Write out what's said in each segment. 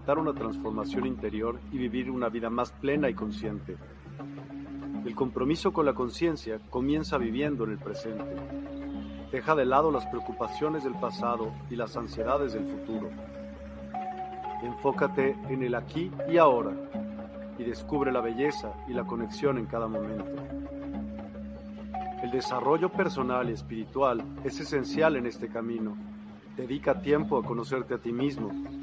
experimentar una transformación interior y vivir una vida más plena y consciente. El compromiso con la conciencia comienza viviendo en el presente. Deja de lado las preocupaciones del pasado y las ansiedades del futuro. Enfócate en el aquí y ahora y descubre la belleza y la conexión en cada momento. El desarrollo personal y espiritual es esencial en este camino. Dedica tiempo a conocerte a ti mismo,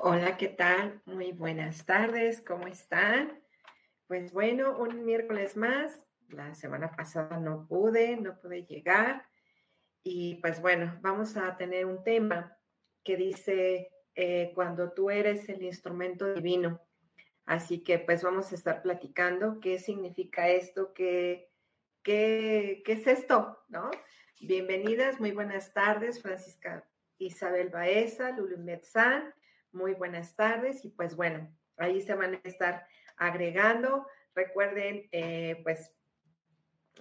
Hola, ¿qué tal? Muy buenas tardes, ¿cómo están? Pues bueno, un miércoles más. La semana pasada no pude, no pude llegar. Y pues bueno, vamos a tener un tema que dice eh, cuando tú eres el instrumento divino. Así que pues vamos a estar platicando qué significa esto, qué, qué, qué es esto, ¿no? Bienvenidas, muy buenas tardes, Francisca Isabel Baeza, Lulu Metzán muy buenas tardes y pues bueno, ahí se van a estar agregando. Recuerden, eh, pues,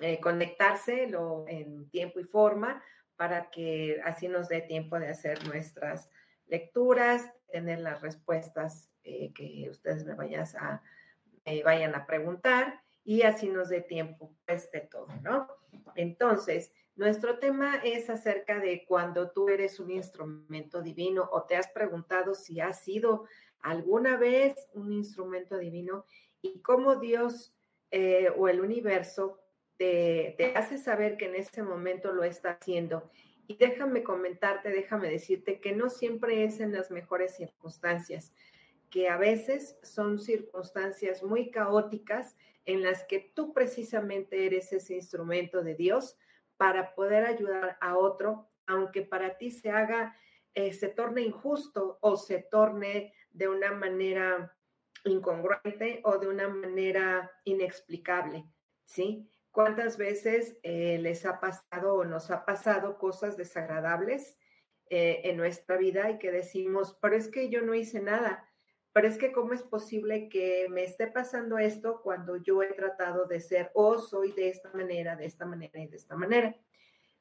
eh, conectarse en tiempo y forma para que así nos dé tiempo de hacer nuestras lecturas, tener las respuestas eh, que ustedes me a, vayan a preguntar y así nos dé tiempo pues de todo, ¿no? Entonces, nuestro tema es acerca de cuando tú eres un instrumento divino o te has preguntado si has sido alguna vez un instrumento divino y cómo Dios eh, o el universo te, te, hace saber que en ese momento lo está haciendo. Y déjame comentarte, déjame decirte que no siempre es en las mejores circunstancias, que a veces son circunstancias muy caóticas en las que tú precisamente eres ese instrumento de Dios para poder ayudar a otro, aunque para ti se haga, eh, se torne injusto o se torne de una manera incongruente o de una manera inexplicable, ¿sí? ¿Cuántas veces eh, les ha pasado o nos ha pasado cosas desagradables eh, en nuestra vida y que decimos, pero es que yo no hice nada, pero es que cómo es posible que me esté pasando esto cuando yo he tratado de ser o soy de esta manera, de esta manera y de esta manera.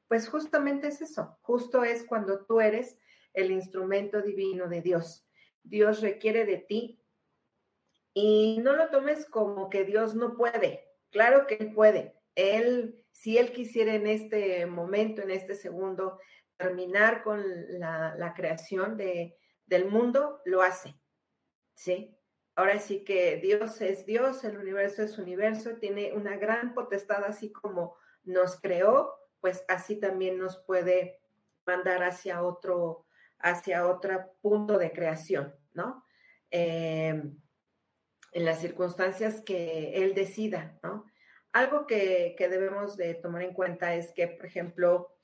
Pues justamente es eso, justo es cuando tú eres el instrumento divino de Dios. Dios requiere de ti y no lo tomes como que Dios no puede. Claro que Él puede. Él, si Él quisiera en este momento, en este segundo, terminar con la, creación de, del mundo, lo hace ¿sí? Ahora sí que Dios es Dios, el universo es universo, tiene una gran potestad, así como nos creó, pues así también nos puede mandar hacia otro, hacia otro punto de creación, ¿no? Em, en las circunstancias que Él decida, ¿no? Algo que, que, debemos de tomar en cuenta es que, por ejemplo,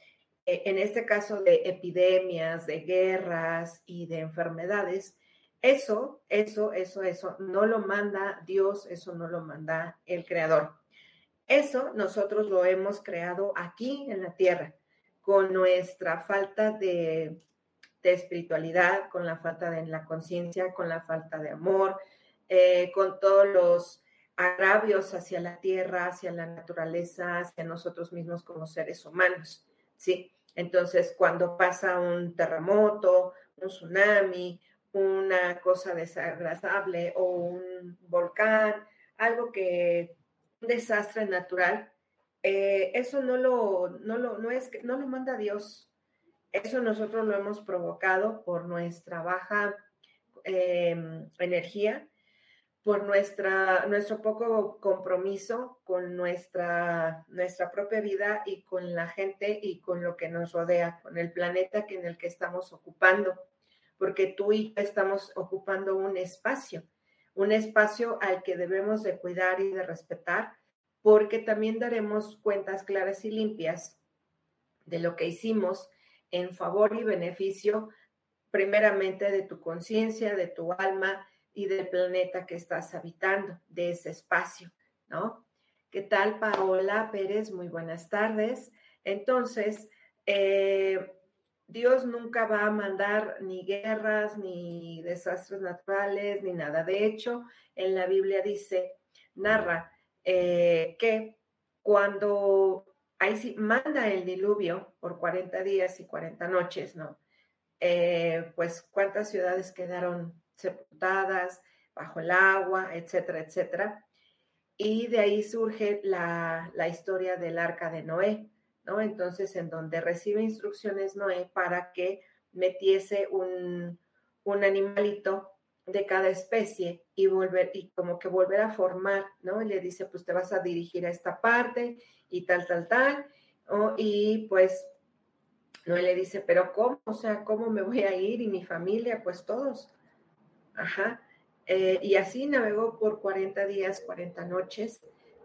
e, en este caso de epidemias, de guerras y de enfermedades, eso, eso, eso, eso no lo manda Dios, eso no lo manda el Creador. Eso nosotros lo hemos creado aquí en la tierra. con nuestra falta de, espiritualidad, con la falta de la conciencia, con la falta de amor, eh, con todos los agravios hacia la tierra, hacia la naturaleza, hacia nosotros mismos como seres humanos, ¿sí? Entonces, cuando pasa un terremoto, un tsunami, una cosa desagradable o un volcán, algo que, un desastre natural, eh, eso no lo, no lo, no es, no lo manda Dios. Eso nosotros lo hemos provocado por nuestra baja em, energía, por nuestra, nuestro poco compromiso con nuestra, nuestra propia vida y con la gente y con lo que nos rodea, con el planeta que en el que estamos ocupando, porque tú y yo estamos ocupando un espacio, un espacio al que debemos de cuidar y de respetar, porque también daremos cuentas claras y limpias de lo que hicimos en favor y beneficio primeramente de tu conciencia, de tu alma, y del planeta que estás habitando, de ese espacio, ¿no? ¿Qué tal, Paola Pérez? Muy buenas tardes. Entonces, eh, Dios nunca va a mandar ni guerras, ni desastres naturales, ni nada. De hecho, en la Biblia dice, narra eh, que cuando ahí sí manda el diluvio por 40 días y 40 noches, ¿no? Eh, pues cuántas ciudades quedaron sepultadas bajo el agua, etcétera, etcétera. Y de ahí surge la, historia del arca de Noé, Entonces, en donde recibe instrucciones Noé para que metiese un, un animalito de cada especie y volver, y como que volver a formar, ¿no? Y le dice, pues te vas a dirigir a esta parte y tal, tal, tal. Y pues Noé le dice, pero ¿cómo? O sea, ¿cómo me voy a ir? Y mi familia, pues todos. Ajá. Eh, y así navegó por 40 días, 40 noches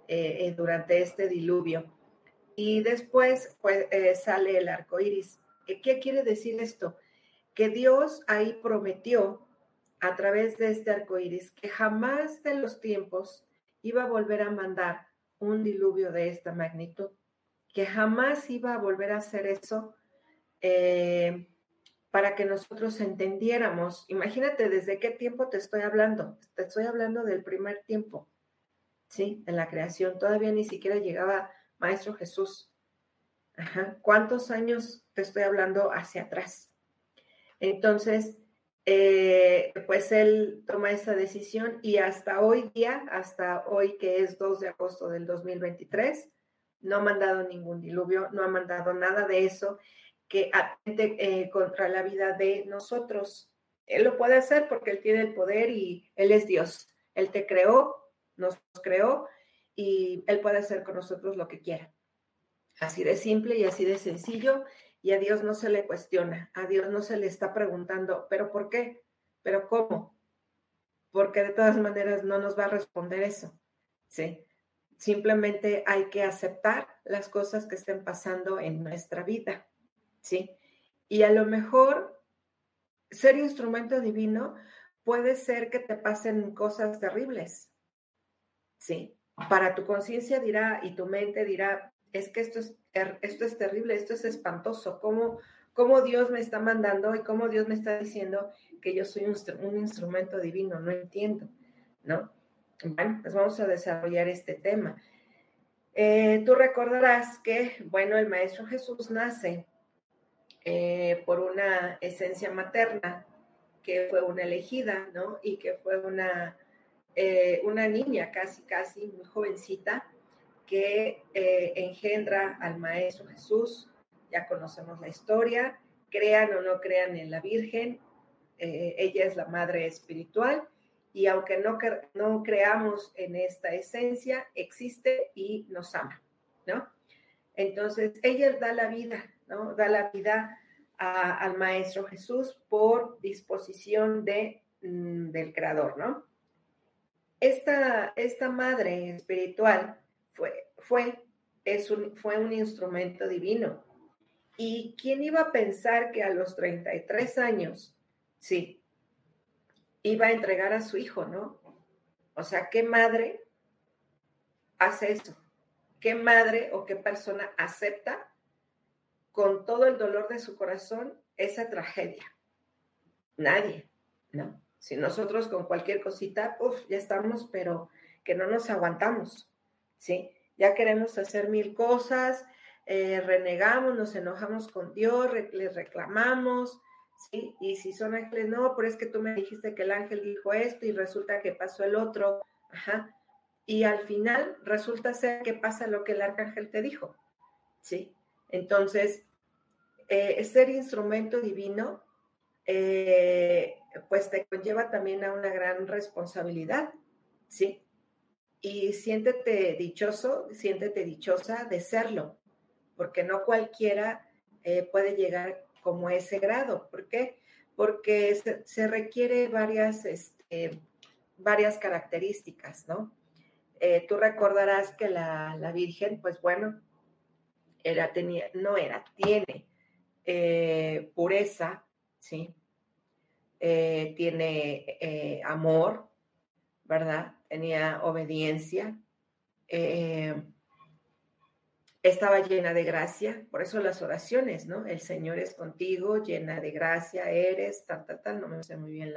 eh, eh, durante este diluvio. Y después pues, sale el arco iris. ¿Qué quiere decir esto? Que Dios ahí prometió a través de este arco iris que jamás de los tiempos iba a volver a mandar un diluvio de esta magnitud, que jamás iba a volver a hacer eso para que nosotros entendiéramos. Imagínate desde qué tiempo te estoy hablando. Te estoy hablando del primer tiempo, ¿sí? En la creación. Todavía ni siquiera llegaba Maestro Jesús. ¿Cuántos años te estoy hablando hacia atrás? Entonces, eh, pues él toma esa decisión y hasta hoy día, hasta hoy que es 2 de agosto del 2023, no ha mandado ningún diluvio, no ha mandado nada de eso que atente eh, contra la vida de nosotros. Él lo puede hacer porque Él tiene el poder y Él es Dios. Él te creó, nos creó y Él puede hacer con nosotros lo que quiera. Así de simple y así de sencillo. Y a Dios no se le cuestiona, a Dios no se le está preguntando, ¿pero por qué? ¿Pero cómo? Porque de todas maneras no nos va a responder eso. Sí. Simplemente hay que aceptar las cosas que estén pasando en nuestra vida. ¿sí? Y a lo mejor ser instrumento divino puede ser que te pasen cosas terribles, ¿sí? Para tu conciencia dirá y tu mente dirá, es que esto es, esto es terrible, esto es espantoso, ¿cómo, cómo Dios me está mandando y cómo Dios me está diciendo que yo soy un, instrumento divino, no entiendo, ¿no? Bueno, pues vamos a desarrollar este tema. Eh, tú recordarás que, bueno, el Maestro Jesús nace eh, por una esencia materna, que fue una elegida, ¿no? Y que fue una, eh, una niña casi, casi, muy jovencita, que eh, engendra al Maestro Jesús. Ya conocemos la historia, crean o no crean en la Virgen, ella es la madre espiritual y aunque no, no creamos en esta esencia, existe y nos ama, ¿no? Entonces, ella da la vida, ¿no? Da la vida al Maestro Jesús por disposición de, mm, del Creador, ¿no? Esta, esta madre espiritual fue, fue, es un, fue un instrumento divino. ¿Y quién iba a pensar que a los 33 años, sí, iba a entregar a su hijo, ¿no? O sea, ¿qué madre hace eso? ¿Qué madre o qué persona acepta con todo el dolor de su corazón esa tragedia? Nadie, ¿no? Si nosotros con cualquier cosita, uff, ya estamos, pero que no nos aguantamos, ¿sí? Ya queremos hacer mil cosas, eh, renegamos, nos enojamos con Dios, le reclamamos, ¿sí? Y si son ángeles, no, pero es que tú me dijiste que el ángel dijo esto y resulta que pasó el otro, ajá. Y al final resulta ser que pasa lo que el arcángel te dijo, ¿sí? Entonces, eh, ser instrumento divino, eh, pues te conlleva también a una gran responsabilidad, ¿sí? Y siéntete dichoso, siéntete dichosa de serlo, porque no cualquiera eh, puede llegar como a ese grado. ¿Por qué? Porque se, requiere varias, este, varias características, ¿no? Eh, tú recordarás que la, Virgen, pues bueno, era, tenía, no era, tiene eh, pureza, ¿sí? Tiene amor, ¿verdad? Tenía obediencia. Eh, estaba llena de gracia, por eso las oraciones, ¿no? El Señor es contigo, llena de gracia eres, tal, tal, tal, no me sé muy bien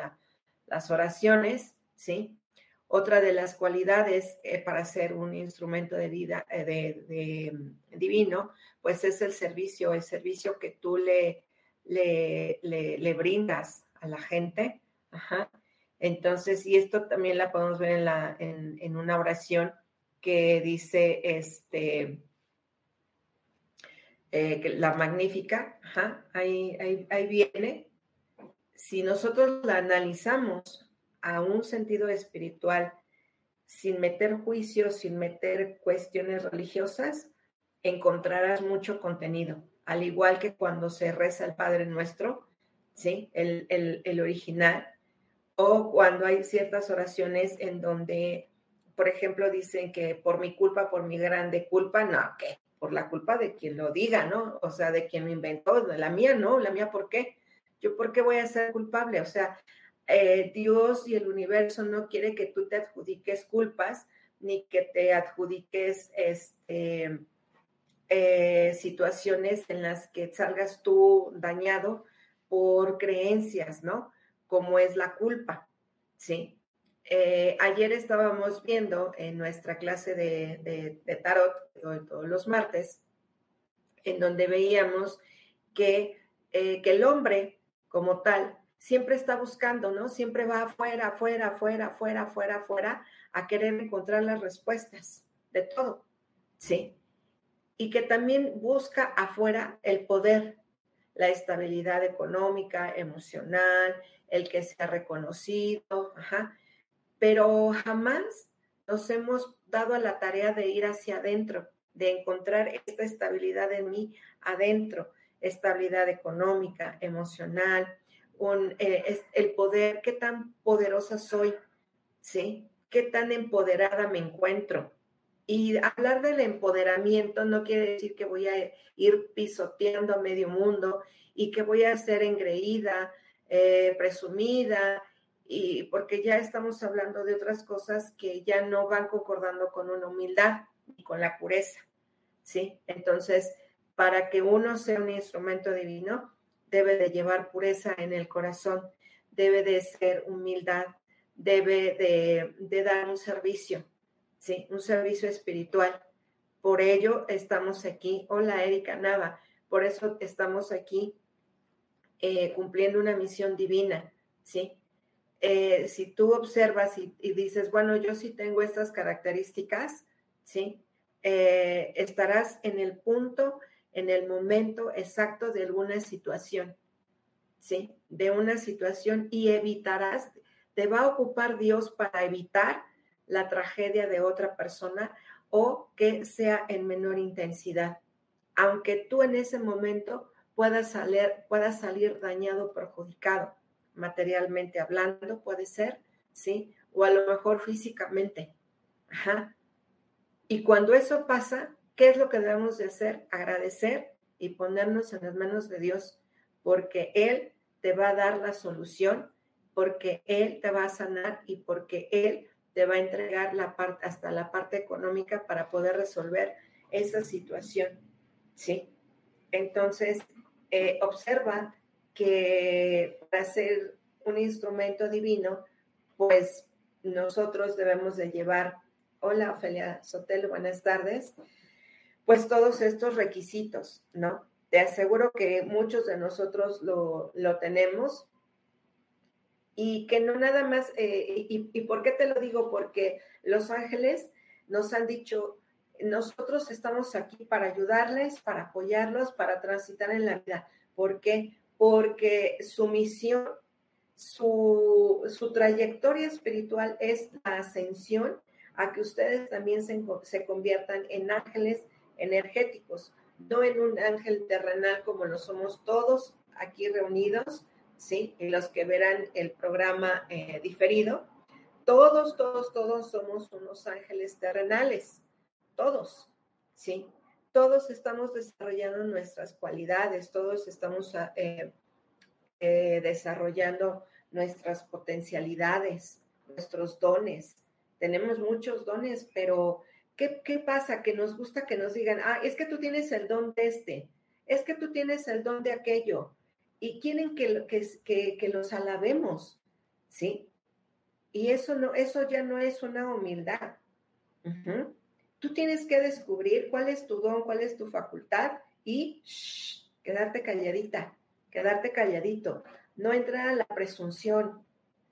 las oraciones, ¿sí? Otra de las cualidades eh, para ser un instrumento de vida eh, de, mm, divino, pues es el servicio, el servicio que tú le, le, le, brindas a la gente. Ajá. Entonces, y esto también la podemos ver en, la, en una oración que dice, este, eh, la magnífica, ahí, ahí, viene. Si nosotros la analizamos a un sentido espiritual, sin meter juicios, sin meter cuestiones religiosas, encontrarás mucho contenido, al igual que cuando se reza el Padre Nuestro, ¿sí? El, el, original, o cuando hay ciertas oraciones en donde, por ejemplo, dicen que por mi culpa, por mi grande culpa, no, ¿qué? por la culpa de quien lo diga, ¿no? O sea, de quien lo inventó, la mía, ¿no? La mía, ¿por qué? Yo, ¿por qué voy a ser culpable? O sea, eh, Dios y el universo no quiere que tú te adjudiques culpas ni que te adjudiques este, eh, situaciones en las que salgas tú dañado por creencias, ¿no? Como es la culpa, ¿sí? Eh, ayer estábamos viendo en nuestra clase de, tarot, todos los martes, en donde veíamos que, eh, que, el hombre como tal siempre está buscando, ¿no? Siempre va afuera, afuera, afuera, afuera, afuera, afuera, a querer encontrar las respuestas de todo, ¿sí? Y que también busca afuera el poder, la estabilidad económica, emocional, el que sea reconocido, pero jamás nos hemos dado a la tarea de ir hacia adentro, de encontrar esta estabilidad en mí adentro, estabilidad económica, emocional, eh, el poder, qué tan poderosa soy, ¿sí? Qué tan empoderada me encuentro. Y hablar del empoderamiento no quiere decir que voy a ir pisoteando a medio mundo y que voy a ser engreída, eh, presumida, y porque ya estamos hablando de otras cosas que ya no van concordando con una humildad y con la pureza, ¿sí? Entonces, para que uno sea un instrumento divino, debe de llevar pureza en el corazón, debe de ser humildad, debe de, de dar un servicio, ¿sí? Un servicio espiritual. Por ello estamos aquí. Hola, Erika Nava. Por eso estamos aquí eh, cumpliendo una misión divina, ¿sí? Eh, si tú observas y, dices, bueno, yo sí tengo estas características, ¿sí? Eh, estarás en el punto, en el momento exacto de alguna situación, ¿sí? De una situación y evitarás, te va a ocupar Dios para evitar la tragedia de otra persona o que sea en menor intensidad. Aunque tú en ese momento puedas salir, puedas salir dañado, perjudicado materialmente hablando, puede ser, ¿sí? O a lo mejor físicamente. Ajá. Y cuando eso pasa, ¿qué es lo que debemos de hacer? Agradecer y ponernos en las manos de Dios, porque Él te va a dar la solución, porque Él te va a sanar y porque Él te va a entregar la parte, hasta la parte económica para poder resolver esa situación, ¿sí? Entonces, eh, observa que para ser un instrumento divino, pues nosotros debemos de llevar, hola Ofelia Sotelo, buenas tardes, pues todos estos requisitos, ¿no? Te aseguro que muchos de nosotros lo, tenemos y que no nada más, eh, y, y, por qué te lo digo? Porque los ángeles nos han dicho, nosotros estamos aquí para ayudarles, para apoyarlos, para transitar en la vida. ¿Por qué? Porque su misión su, trayectoria espiritual es la ascensión a que ustedes también se, se, conviertan en ángeles energéticos, no en un ángel terrenal como lo somos todos aquí reunidos, ¿sí? Y los que verán el programa eh, diferido. Todos, todos, todos somos unos ángeles terrenales, todos, ¿sí? Todos estamos desarrollando nuestras cualidades, todos estamos eh, eh, desarrollando nuestras potencialidades, nuestros dones. Tenemos muchos dones, pero ¿qué, ¿qué, pasa? Que nos gusta que nos digan, ah, es que tú tienes el don de este, es que tú tienes el don de aquello, y quieren que, que, que, los alabemos, ¿sí? Y eso, no, eso ya no es una humildad. Tú tienes que descubrir cuál es tu don, cuál es tu facultad y quedarte calladita, quedarte calladito no entrar a la presunción,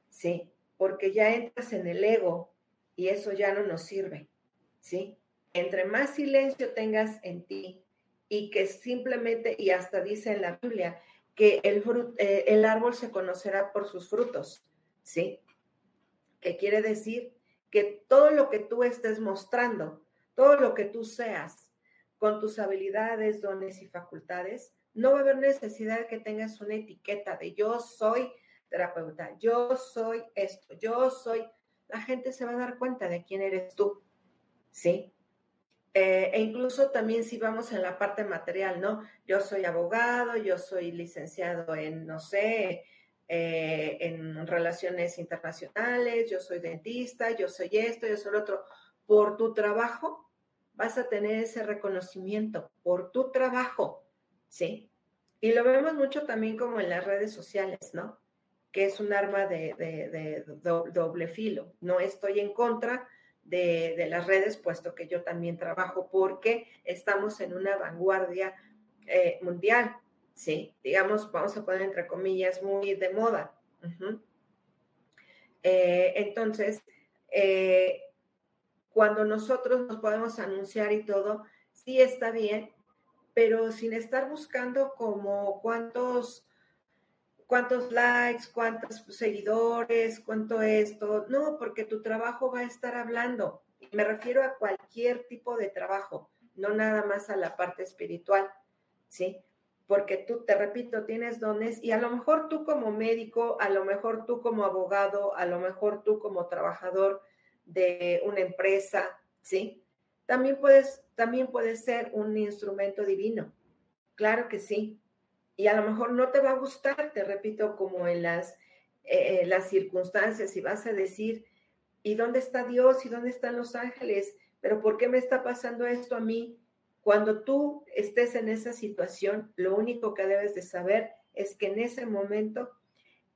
¿sí? Porque ya entras en el ego y eso ya no nos sirve, ¿sí? Entre más silencio tengas en ti y que simplemente, y hasta dice en la Biblia, que el, eh, el árbol se conocerá por sus frutos, ¿sí? Que quiere decir que todo lo que tú estés mostrando, todo lo que tú seas, con tus habilidades, dones y facultades, no va a haber necesidad de que tengas una etiqueta de yo soy terapeuta, yo soy esto, yo soy. La gente se va a dar cuenta de quién eres tú, ¿sí? Eh, e incluso también si vamos en la parte material, ¿no? Yo soy abogado, yo soy licenciado en, no sé, eh, en relaciones internacionales, yo soy dentista, yo soy esto, yo soy lo otro. Por tu trabajo vas a tener ese reconocimiento, por tu trabajo, ¿sí? Y lo vemos mucho también como en las redes sociales, ¿no? Que es un arma de, doble filo. No estoy en contra de, las redes, puesto que yo también trabajo porque estamos en una vanguardia eh, mundial, ¿sí? Digamos, vamos a poner entre comillas, muy de moda. Eh, entonces, eh, cuando nosotros nos podemos anunciar y todo, sí está bien, pero sin estar buscando como cuántos, cuántos likes, cuántos seguidores, cuánto esto. No, porque tu trabajo va a estar hablando. Me refiero a cualquier tipo de trabajo, no nada más a la parte espiritual, ¿sí? Porque tú, te repito, tienes dones y a lo mejor tú como médico, a lo mejor tú como abogado, a lo mejor tú como trabajador de una empresa, ¿sí? También puedes también puede ser un instrumento divino. Claro que sí. Y a lo mejor no te va a gustar, te repito, como en las, eh, las circunstancias y vas a decir, ¿y dónde está Dios? ¿Y dónde están los ángeles? ¿Pero por qué me está pasando esto a mí? Cuando tú estés en esa situación, lo único que debes de saber es que en ese momento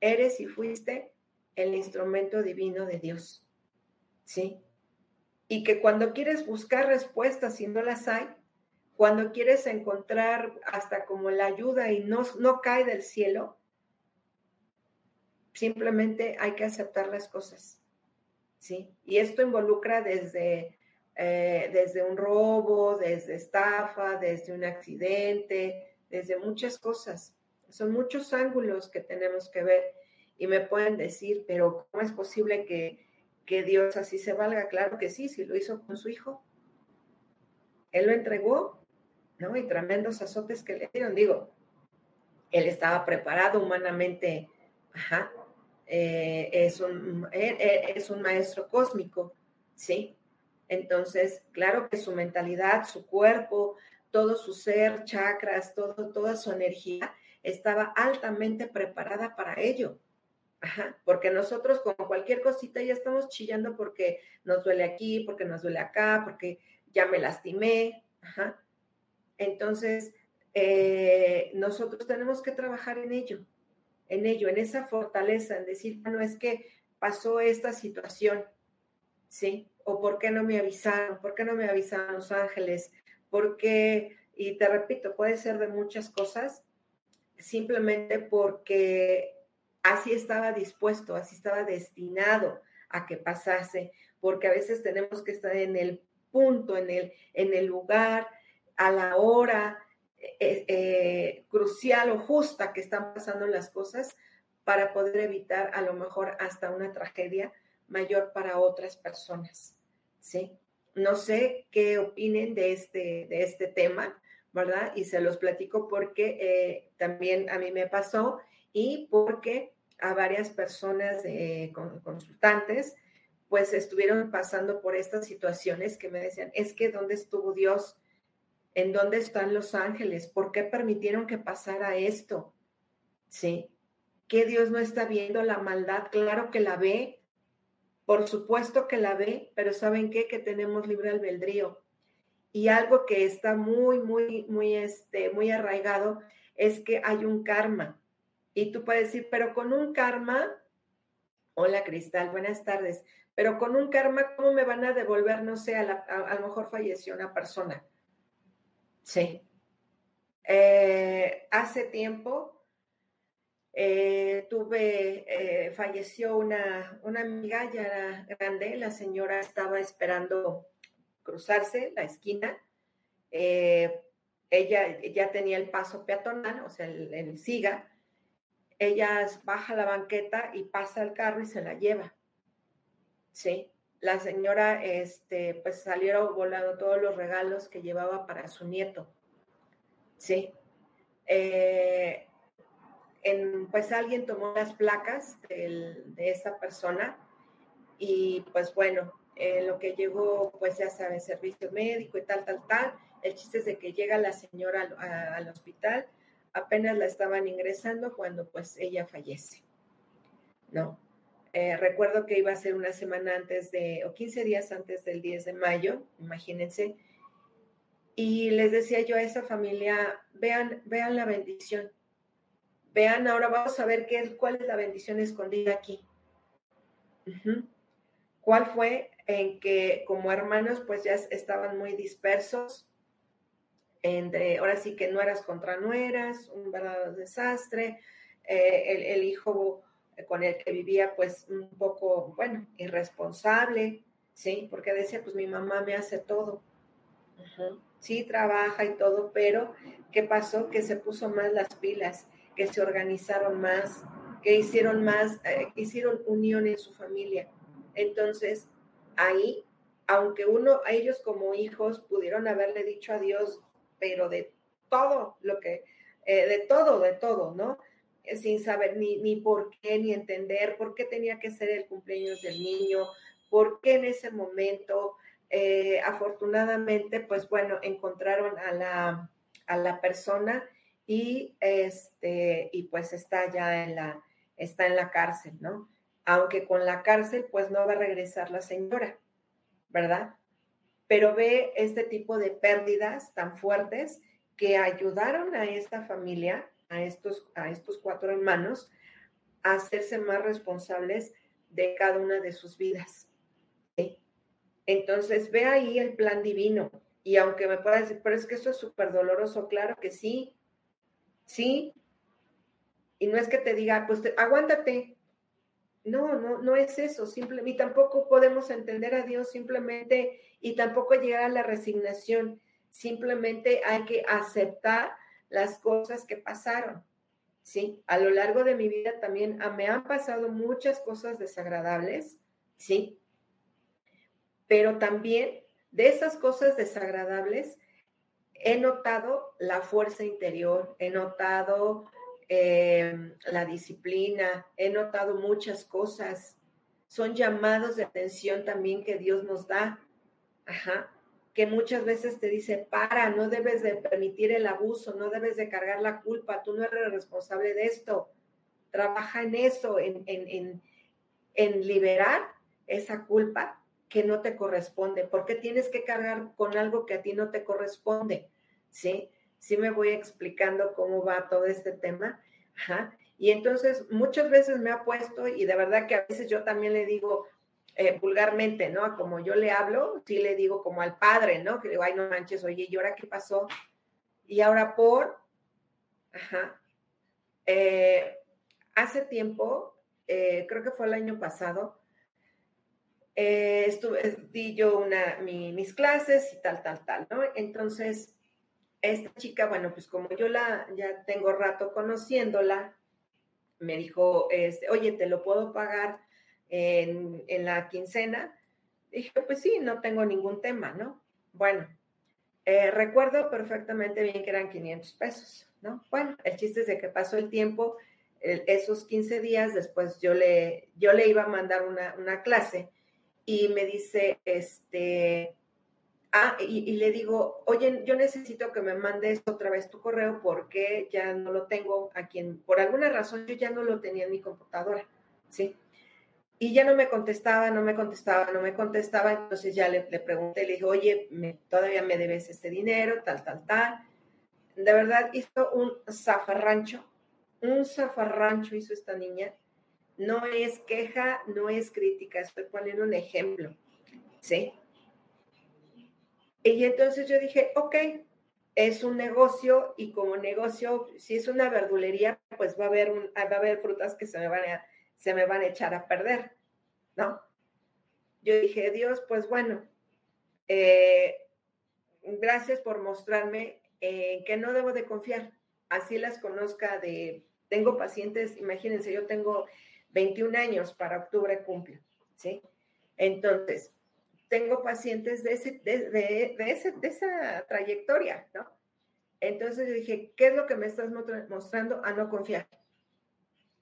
eres y fuiste el instrumento divino de Dios. ¿Sí? y que cuando quieres buscar respuestas y no las hay, cuando quieres encontrar hasta como la ayuda y no, no cae del cielo, simplemente hay que aceptar las cosas. ¿sí? Y esto involucra desde, eh, desde un robo, desde estafa, desde un accidente, desde muchas cosas. Son muchos ángulos que tenemos que ver y me pueden decir, pero ¿cómo es posible que que Dios así se valga. Claro que sí, si lo hizo con su hijo. Él lo entregó, ¿no? Y tremendos azotes que le dieron. Digo, él estaba preparado humanamente, ajá, eh, es, un, es un maestro cósmico, ¿sí? Entonces, claro que su mentalidad, su cuerpo, todo su ser, chakras, todo, toda su energía estaba altamente preparada para ello porque nosotros con cualquier cosita ya estamos chillando porque nos duele aquí, porque nos duele acá, porque ya me lastimé. Entonces, eh, nosotros tenemos que trabajar en ello, en ello, en esa fortaleza, en decir, bueno, es que pasó esta situación, ¿sí? O por qué no me avisaron, por qué no me avisaron los ángeles, por qué, y te repito, puede ser de muchas cosas, simplemente porque así estaba dispuesto, así estaba destinado a que pasase, porque a veces tenemos que estar en el punto, en el, en el lugar, a la hora, eh, eh, crucial o justa que están pasando las cosas para poder evitar a lo mejor hasta una tragedia mayor para otras personas. ¿sí? No sé qué opinen de este, de este tema, ¿verdad? Y se los platico porque eh, también a mí me pasó y porque a varias personas consultantes pues estuvieron pasando por estas situaciones que me decían, es que ¿dónde estuvo Dios? ¿En dónde están los ángeles? ¿Por qué permitieron que pasara esto? ¿Sí? ¿Que Dios no está viendo la maldad? Claro que la ve. Por supuesto que la ve, pero ¿saben qué? Que tenemos libre albedrío. Y algo que está muy, muy, muy, este, muy arraigado es que hay un karma. Y tú puedes decir, pero con un karma, hola Cristal, buenas tardes, pero con un karma, ¿cómo me van a devolver? No sé, a, a lo mejor falleció una persona Sí. Eh, hace tiempo eh, tuve, eh, falleció una, una amiga ya grande, la señora estaba esperando cruzarse la esquina. ella ya tenía el paso peatonal, o sea, el, el SIGA. Ella baja la banqueta y pasa el carro y se la lleva. Sí la señora, este, pues salieron volando todos los regalos que llevaba para su nieto. Sí. Eh, pues alguien tomó las placas de esa persona y pues bueno, eh, lo que llegó, pues ya saben, servicio médico y tal, tal, tal. El chiste es de que llega la señora al hospital, apenas la estaban ingresando cuando pues ella fallece, ¿no? Eh, recuerdo que iba a ser una semana antes de, o 15 días antes del 10 de mayo, imagínense. Y les decía yo a esa familia, vean, vean la bendición. Vean, ahora vamos a ver qué, cuál es la bendición escondida aquí. ¿Cuál fue? En que como hermanos pues ya estaban muy dispersos. Entre, ahora sí que no eras contra nueras, un verdadero desastre. Eh, el hijo con el que vivía pues un poco, bueno, irresponsable, ¿sí? Porque decía, pues mi mamá me hace todo. Sí, trabaja y todo, pero ¿qué pasó? Que se puso más las pilas, que se organizaron más, que hicieron más, eh, hicieron unión en su familia. Entonces, ahí, aunque uno, a ellos como hijos pudieron haberle dicho a Dios, pero de todo lo que, eh, de todo, de todo, ¿no? Sin saber ni, ni por qué, ni entender por qué tenía que ser el cumpleaños del niño, por qué en ese momento, eh, afortunadamente, pues bueno, encontraron a la, a la persona y, este, y pues está ya en la, está en la cárcel, ¿no? Aunque con la cárcel, pues no va a regresar la señora, ¿verdad? Pero ve este tipo de pérdidas tan fuertes que ayudaron a esta familia a estos, a estos cuatro hermanos a hacerse más responsables de cada una de sus vidas. Entonces, ve ahí el plan divino. Y aunque me pueda decir, pero es que esto es súper doloroso, claro que sí, sí. Y no es que te diga, pues aguántate. No, no, no es eso. Simplemente, y tampoco podemos entender a Dios simplemente y tampoco llegar a la resignación. Simplemente hay que aceptar las cosas que pasaron. ¿sí? A lo largo de mi vida también ah, me han pasado muchas cosas desagradables, ¿sí? Pero también de esas cosas desagradables he notado la fuerza interior, he notado em, la disciplina, he notado muchas cosas. Son llamados de atención también que Dios nos da. Ajá que muchas veces te dice, para, no debes de permitir el abuso, no debes de cargar la culpa, tú no eres responsable de esto. Trabaja en eso, en, en, en, liberar esa culpa que no te corresponde. ¿Por qué tienes que cargar con algo que a ti no te corresponde? ¿Sí? sí me voy explicando cómo va todo este tema. Y entonces muchas veces me ha puesto y de verdad que a veces yo también le digo eh, vulgarmente, ¿no? Como yo le hablo, sí le digo como al padre, ¿no? Que digo, ay, no manches, oye, ¿y ahora qué pasó? Y ahora por, ajá, eh, hace tiempo, eh, creo que fue el año pasado, estuve, di yo una, mis clases y tal, tal, tal, ¿no? Entonces, esta chica, bueno, pues como yo la ya tengo rato conociéndola, me dijo, este, oye, ¿te lo puedo pagar en, la quincena? Dije, pues sí, no tengo ningún tema, ¿no? Bueno, eh, recuerdo perfectamente bien que eran 500 pesos, ¿no? Bueno, el chiste es de que pasó el tiempo, esos 15 días, después yo le, yo le iba a mandar una, una clase y me dice, este, Ah, y, le digo, oye, yo necesito que me mandes otra vez tu correo porque ya no lo tengo aquí, en, por alguna razón yo ya no lo tenía en mi computadora, ¿sí? Y ya no me contestaba, no me contestaba, no me contestaba, entonces ya le, le pregunté, le dije, oye, todavía me debes este dinero, tal, tal, tal. De verdad hizo un zafarrancho, un zafarrancho hizo esta niña. No es queja, no es crítica, estoy poniendo un ejemplo, ¿sí? Y entonces yo dije, ok, es un negocio y como negocio, si es una verdulería, pues va a haber, va a haber frutas que se me, van a, se me van a echar a perder, ¿no? Yo dije, Dios, pues bueno, eh, gracias por mostrarme en que no debo de confiar. Así las conozca de, tengo pacientes, imagínense, yo tengo 21 años, para octubre cumplo, ¿sí? Entonces, tengo pacientes de, ese, de, ese, de esa trayectoria, ¿no? Entonces yo dije, ¿qué es lo que me estás mostrando a no confiar?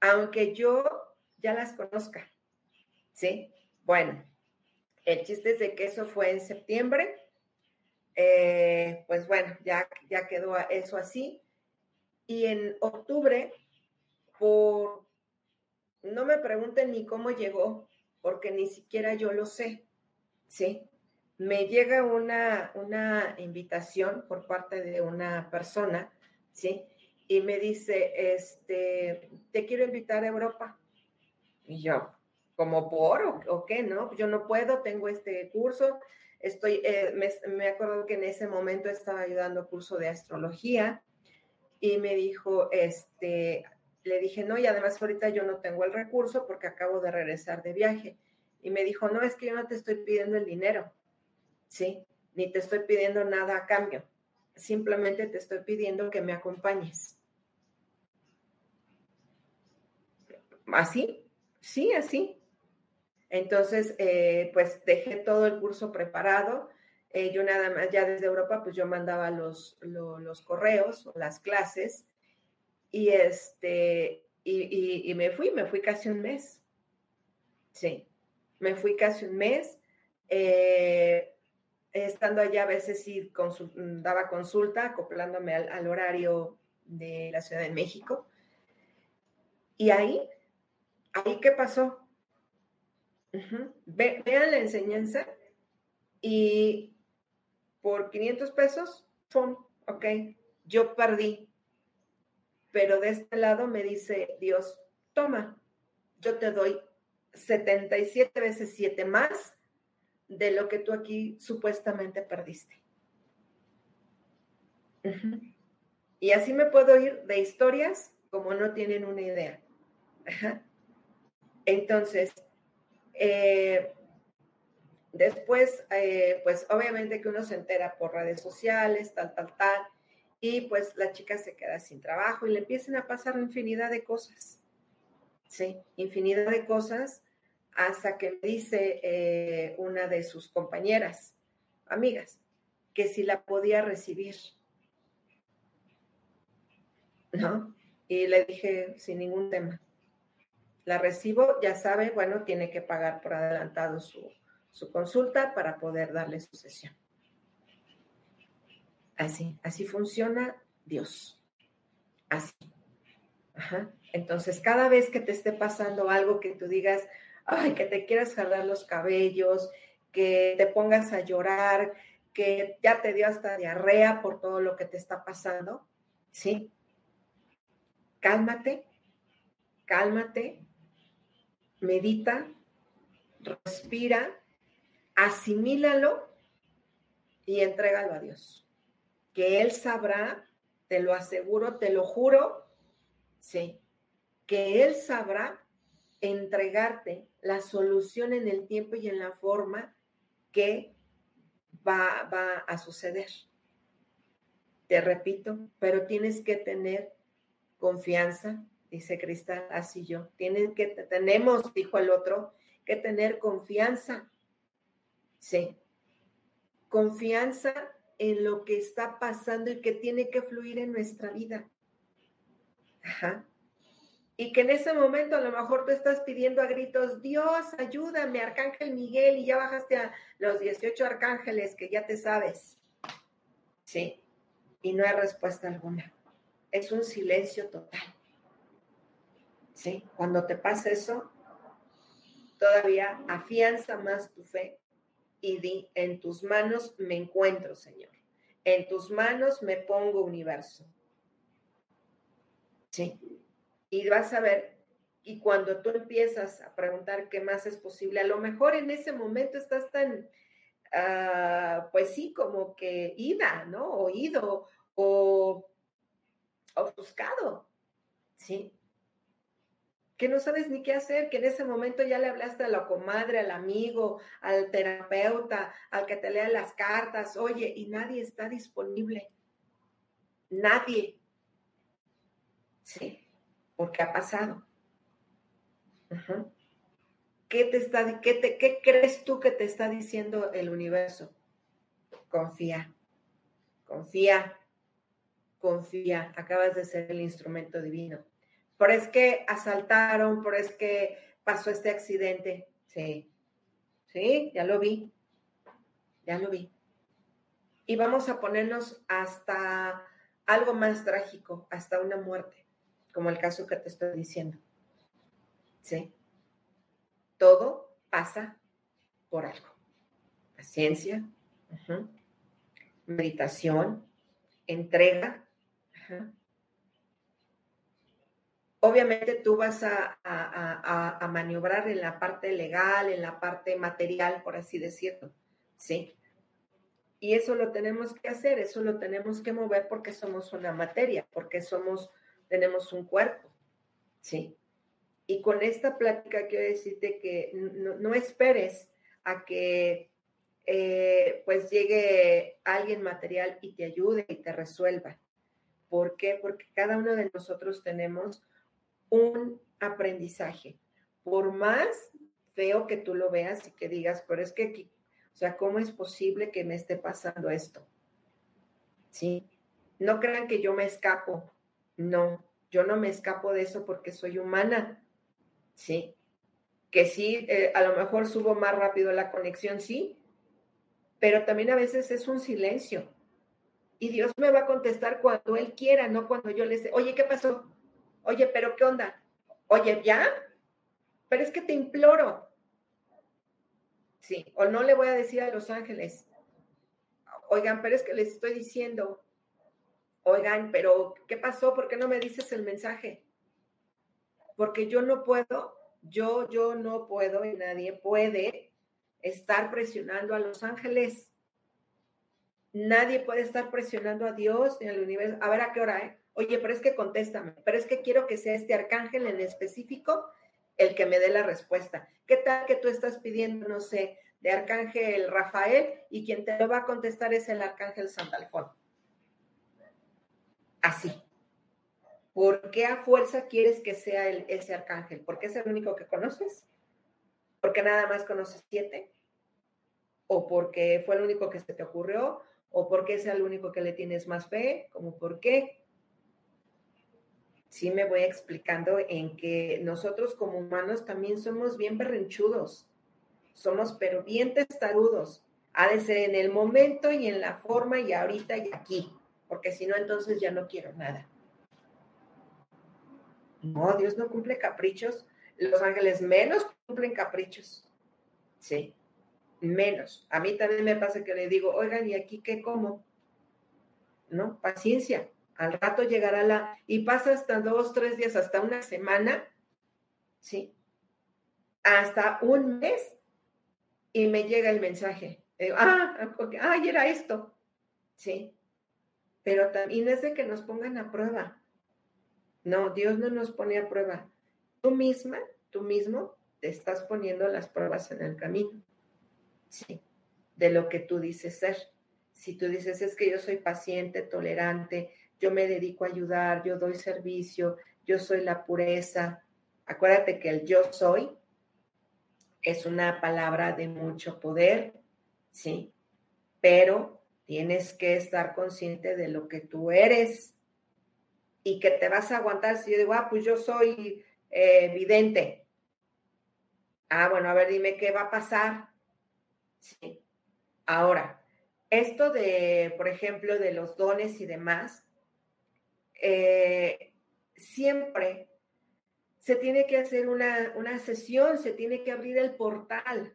Aunque yo ya las conozca, ¿sí? Bueno, el chiste es de que eso fue en septiembre. Eh, pues bueno, ya, ya quedó eso así. Y en octubre, por, no me pregunten ni cómo llegó, porque ni siquiera yo lo sé. ¿sí? Me llega una, una invitación por parte de una persona, ¿sí? Y me dice, este, te quiero invitar a Europa. Y yo, ¿como por o, qué, no? Yo no puedo, tengo este curso, estoy, eh, me, me, acuerdo que en ese momento estaba ayudando curso de astrología y me dijo, este, le dije, no, y además ahorita yo no tengo el recurso porque acabo de regresar de viaje. Y me dijo, no, es que yo no te estoy pidiendo el dinero, ¿sí? Ni te estoy pidiendo nada a cambio. Simplemente te estoy pidiendo que me acompañes. ¿Así? Sí, así. Entonces, eh, pues dejé todo el curso preparado. Eh, yo nada más, ya desde Europa, pues yo mandaba los, los, correos las clases y, este, y, me fui, me fui casi un mes. Sí me fui casi un mes. Eh, estando allá a veces sí daba consulta, acoplándome al, horario de la Ciudad de México. Y ahí, ahí qué pasó. vean la enseñanza y por 500 pesos, ¡pum! Ok, yo perdí. Pero de este lado me dice Dios, toma, yo te doy 77 veces 7 más de lo que tú aquí supuestamente perdiste. Y así me puedo ir de historias como no tienen una idea. Entonces, eh, después, eh, pues obviamente que uno se entera por redes sociales, tal, tal, tal, y pues la chica se queda sin trabajo y le empiezan a pasar infinidad de cosas. Sí, infinidad de cosas hasta que me dice eh, una de sus compañeras, amigas, que si la podía recibir. ¿No? Y le dije, sin ningún tema. La recibo, ya sabe, bueno, tiene que pagar por adelantado su, su consulta para poder darle su sesión. Así, así funciona Dios. Así. Entonces, cada vez que te esté pasando algo que tú digas, ay, que te quieras jalar los cabellos, que te pongas a llorar, que ya te dio hasta diarrea por todo lo que te está pasando, ¿sí? Cálmate, cálmate, medita, respira, asimílalo y entrégalo a Dios. Que Él sabrá, te lo aseguro, te lo juro, sí, que Él sabrá entregarte la solución en el tiempo y en la forma que va, va a suceder. Te repito, pero tienes que tener confianza, dice Cristal, así yo. Tienes que, tenemos, dijo el otro, que tener confianza. Sí. Confianza en lo que está pasando y que tiene que fluir en nuestra vida. Ajá. Y que en ese momento a lo mejor tú estás pidiendo a gritos, Dios, ayúdame, Arcángel Miguel, y ya bajaste a los 18 arcángeles que ya te sabes. Sí, y no hay respuesta alguna. Es un silencio total. Sí, cuando te pasa eso, todavía afianza más tu fe y di, en tus manos me encuentro, Señor. En tus manos me pongo universo. Sí, y vas a ver, y cuando tú empiezas a preguntar qué más es posible, a lo mejor en ese momento estás tan, uh, pues sí, como que ida, ¿no? Oído o ofuscado, ¿sí? Que no sabes ni qué hacer, que en ese momento ya le hablaste a la comadre, al amigo, al terapeuta, al que te lea las cartas, oye, y nadie está disponible. Nadie. Sí porque ha pasado. ¿Qué, te está, qué, te, ¿Qué crees tú que te está diciendo el universo? Confía, confía, confía. Acabas de ser el instrumento divino. Por es que asaltaron, por es que pasó este accidente. Sí, sí, ya lo vi, ya lo vi. Y vamos a ponernos hasta algo más trágico, hasta una muerte como el caso que te estoy diciendo. ¿Sí? Todo pasa por algo. Paciencia, meditación, entrega. Obviamente tú vas a, a, maniobrar en la parte legal, en la parte material, por así decirlo. ¿Sí? Y eso lo tenemos que hacer, eso lo tenemos que mover porque somos una materia, porque somos tenemos un cuerpo, ¿sí? Y con esta plática quiero decirte que no, esperes a que eh, pues llegue alguien material y te ayude y te resuelva. ¿Por qué? Porque cada uno de nosotros tenemos un aprendizaje. Por más feo que tú lo veas y que digas, pero es que, o sea, ¿cómo es posible que me esté pasando esto? ¿Sí? No crean que yo me escapo no, yo no me escapo de eso porque soy humana. Sí. Que sí, eh, a lo mejor subo más rápido la conexión, sí, pero también a veces es un silencio. Y Dios me va a contestar cuando Él quiera, no cuando yo le sé, oye, ¿qué pasó? Oye, pero ¿qué onda? Oye, ¿ya? Pero es que te imploro. Sí, o no le voy a decir a los ángeles, oigan, pero es que les estoy diciendo, oigan, pero ¿qué pasó? ¿Por qué no me dices el mensaje? Porque yo no puedo, yo, yo no puedo y nadie puede estar presionando a los ángeles. Nadie puede estar presionando a Dios ni al universo. A ver a qué hora, ¿eh? Oye, pero es que contéstame, pero es que quiero que sea este arcángel en específico el que me dé la respuesta. ¿Qué tal que tú estás pidiendo, no sé, de arcángel Rafael y quien te lo va a contestar es el arcángel Sandalfón? así. ¿Por qué a fuerza quieres que sea ese arcángel? ¿Porque es el único que conoces? ¿Porque nada más conoces siete? ¿O porque fue el único que se te ocurrió? ¿O porque es el único que le tienes más fe? ¿Cómo por qué? Sí me voy explicando en que nosotros como humanos también somos bien berrinchudos. Somos pero bien testarudos. Ha de ser en el momento y en la forma y ahorita y aquí porque si no, entonces ya no quiero nada. No, Dios no cumple caprichos. Los ángeles menos cumplen caprichos. Sí. menos. A mí también me pasa que le digo, oigan, ¿y aquí qué como? ¿No? Paciencia. Al rato llegará la... Y pasa hasta dos, tres días, hasta una semana, ¿sí? Hasta un mes y me llega el mensaje. Digo, ah, ay, era esto. Sí. Pero también es de que nos pongan a prueba. No, Dios no nos pone a prueba. Tú misma, tú mismo, te estás poniendo las pruebas en el camino. Sí. De lo que tú dices ser. Si tú dices, es que yo soy paciente, tolerante, yo me dedico a ayudar, yo doy servicio, yo soy la pureza. Acuérdate que el yo soy es una palabra de mucho poder, ¿sí? Pero tienes que estar consciente de lo que tú eres y que te vas a aguantar si yo digo, ah, pues yo soy eh, vidente. Ah, bueno, a ver, dime qué va a pasar. Sí. Ahora, esto de, por ejemplo, de los dones y demás, eh, siempre se tiene que hacer una, una, sesión, se tiene que abrir el portal,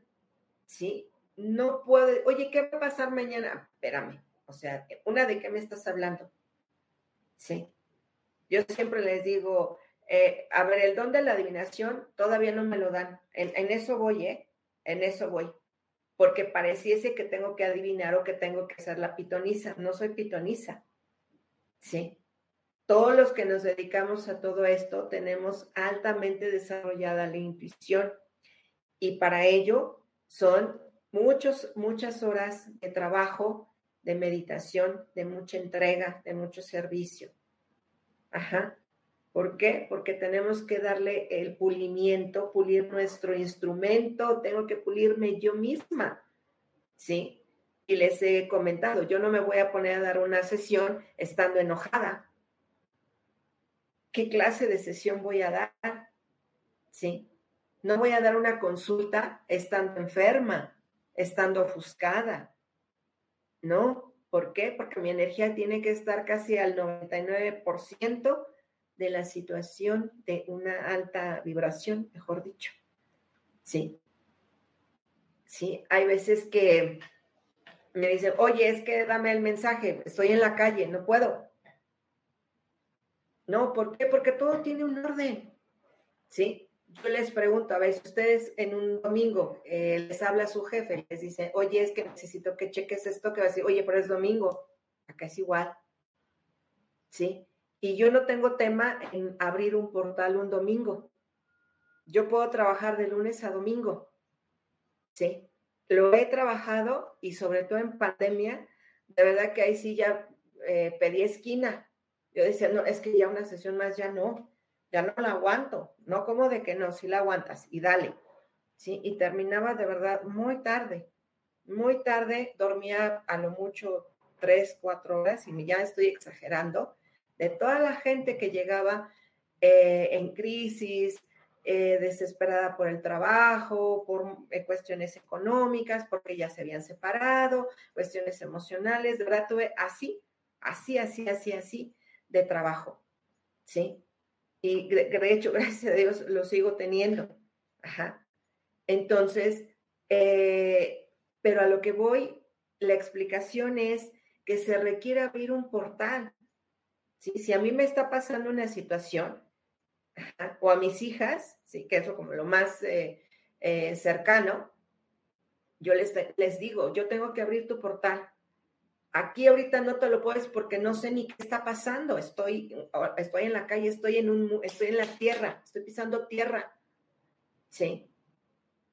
¿sí? No puede, oye, ¿qué va a pasar mañana? Espérame, o sea, una de qué me estás hablando, ¿sí? Yo siempre les digo, eh, a ver, el don de la adivinación todavía no me lo dan, en, en eso voy, ¿eh? En eso voy, porque pareciese que tengo que adivinar o que tengo que ser la pitoniza, no soy pitoniza, ¿sí? Todos los que nos dedicamos a todo esto tenemos altamente desarrollada la intuición y para ello son muchos, muchas horas de trabajo, de meditación, de mucha entrega, de mucho servicio. Ajá. ¿Por qué? Porque tenemos que darle el pulimiento, pulir nuestro instrumento, tengo que pulirme yo misma. ¿Sí? Y les he comentado, yo no me voy a poner a dar una sesión estando enojada qué clase de sesión voy a dar. ¿Sí? No voy a dar una consulta estando enferma, estando ofuscada. ¿No? ¿Por qué? Porque mi energía tiene que estar casi al 99% de la situación de una alta vibración, mejor dicho. Sí. Sí, hay veces que me dicen, oye, es que dame el mensaje, estoy en la calle, no puedo. No, ¿por qué? Porque todo tiene un orden. ¿Sí? Yo les pregunto, a si ustedes en un domingo eh, les habla su jefe, les dice, oye, es que necesito que cheques esto, que va a decir, oye, pero es domingo. Acá es igual. ¿Sí? Y yo no tengo tema en abrir un portal un domingo. Yo puedo trabajar de lunes a domingo. ¿Sí? Lo he trabajado y sobre todo en pandemia, de verdad que ahí sí ya eh, pedí esquina yo decía, no, es que ya una sesión más ya no, ya no la aguanto, no como de que no, si la aguantas y dale, ¿sí? Y terminaba de verdad muy tarde, muy tarde, dormía a lo mucho tres, cuatro horas y ya estoy exagerando, de toda la gente que llegaba eh, en crisis, eh, desesperada por el trabajo, por eh, cuestiones económicas, porque ya se habían separado, cuestiones emocionales, de verdad así, así, así, así, así, de trabajo, ¿sí? Y de hecho, gracias a Dios, lo sigo teniendo. Ajá. Entonces, eh, pero a lo que voy, la explicación es que se requiere abrir un portal. ¿sí? Si a mí me está pasando una situación, o a mis hijas, ¿sí? que es como lo más eh, eh, cercano, yo les, les digo, yo tengo que abrir tu portal. Aquí ahorita no te lo puedes porque no sé ni qué está pasando. Estoy, estoy en la calle, estoy en un, estoy en la tierra, estoy pisando tierra. Sí.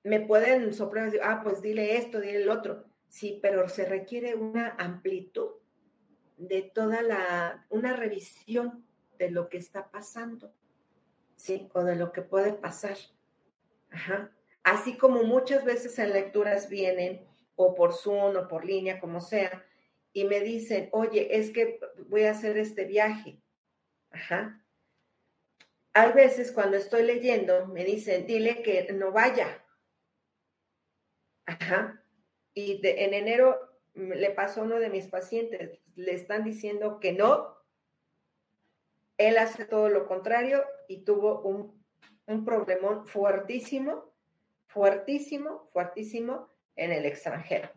Me pueden soplar ah, pues dile esto, dile el otro. Sí, pero se requiere una amplitud de toda la, una revisión de lo que está pasando. Sí, o de lo que puede pasar. Ajá. Así como muchas veces en lecturas vienen, o por Zoom o por línea, como sea, y me dicen, oye, es que voy a hacer este viaje. Ajá. Hay veces cuando estoy leyendo, me dicen, dile que no vaya. Ajá. Y en enero le pasó a uno de mis pacientes, le están diciendo que no. Él hace todo lo contrario y tuvo un, un problemón fuertísimo, fuertísimo, fuertísimo, en el extranjero.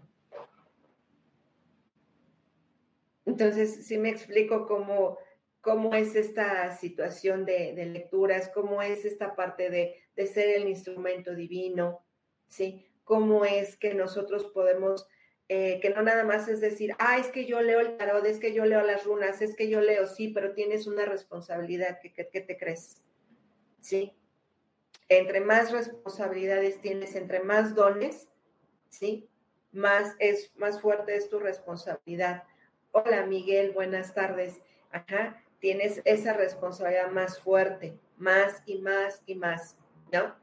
Entonces, sí me explico cómo, cómo es esta situación de, lecturas, cómo es esta parte de, de, ser el instrumento divino, ¿sí? Cómo es que nosotros podemos, eh, que no nada más es decir, ah, es que yo leo el tarot, es que yo leo las runas, es que yo leo, sí, pero tienes una responsabilidad, ¿qué, qué, qué te crees? ¿Sí? Entre más responsabilidades tienes, entre más dones, ¿sí? Más es, más fuerte es tu responsabilidad. Hola Miguel, buenas tardes. Ajá, tienes esa responsabilidad más fuerte, más y más y más, ¿no?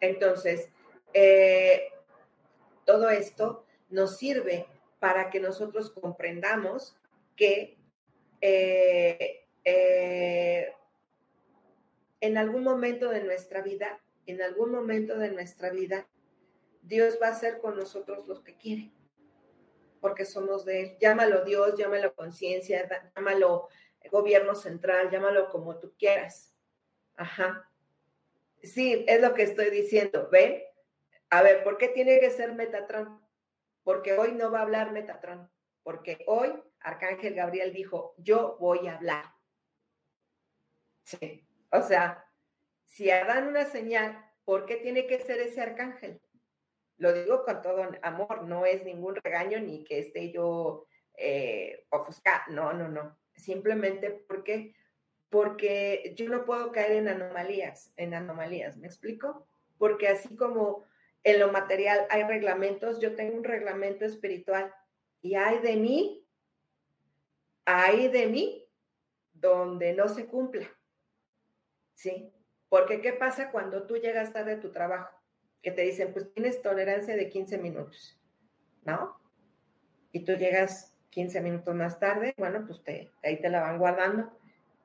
Entonces, eh, todo esto nos sirve para que nosotros comprendamos que eh, eh, en algún momento de nuestra vida, en algún momento de nuestra vida, Dios va a hacer con nosotros lo que quiere, porque somos de Él. Llámalo Dios, llámalo conciencia, llámalo gobierno central, llámalo como tú quieras. Ajá. Sí, es lo que estoy diciendo. ¿Ven? A ver, ¿por qué tiene que ser Metatron? Porque hoy no va a hablar Metatron. Porque hoy Arcángel Gabriel dijo, yo voy a hablar. Sí. O sea, si dan una señal, ¿por qué tiene que ser ese arcángel? Lo digo con todo amor, no es ningún regaño ni que esté yo eh, ofuscada. No, no, no simplemente porque porque yo no puedo caer en anomalías, en anomalías, ¿me explico? Porque así como en lo material hay reglamentos, yo tengo un reglamento espiritual y hay de mí, hay de mí donde no se cumpla. ¿Sí? Porque ¿qué pasa cuando tú llegas tarde a tu trabajo? Que te dicen, pues tienes tolerancia de 15 minutos, ¿no? Y tú llegas 15 minutos más tarde, bueno, pues te, ahí te la van guardando,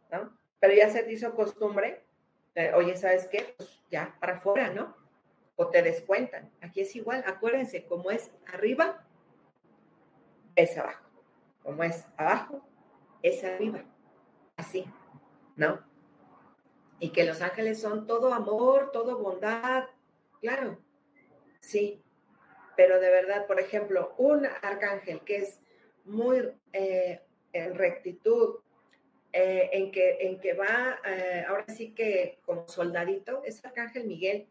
¿no? Pero ya se te hizo costumbre, eh, oye, ¿sabes qué? Pues ya para afuera, ¿no? O te descuentan. Aquí es igual, acuérdense, como es arriba, es abajo. Como es abajo, es arriba. Así, ¿no? Y que los ángeles son todo amor, todo bondad, claro, sí. Pero de verdad, por ejemplo, un arcángel que es muy eh, en rectitud, eh, en, que, en que va, eh, ahora sí que como soldadito, es Arcángel Miguel,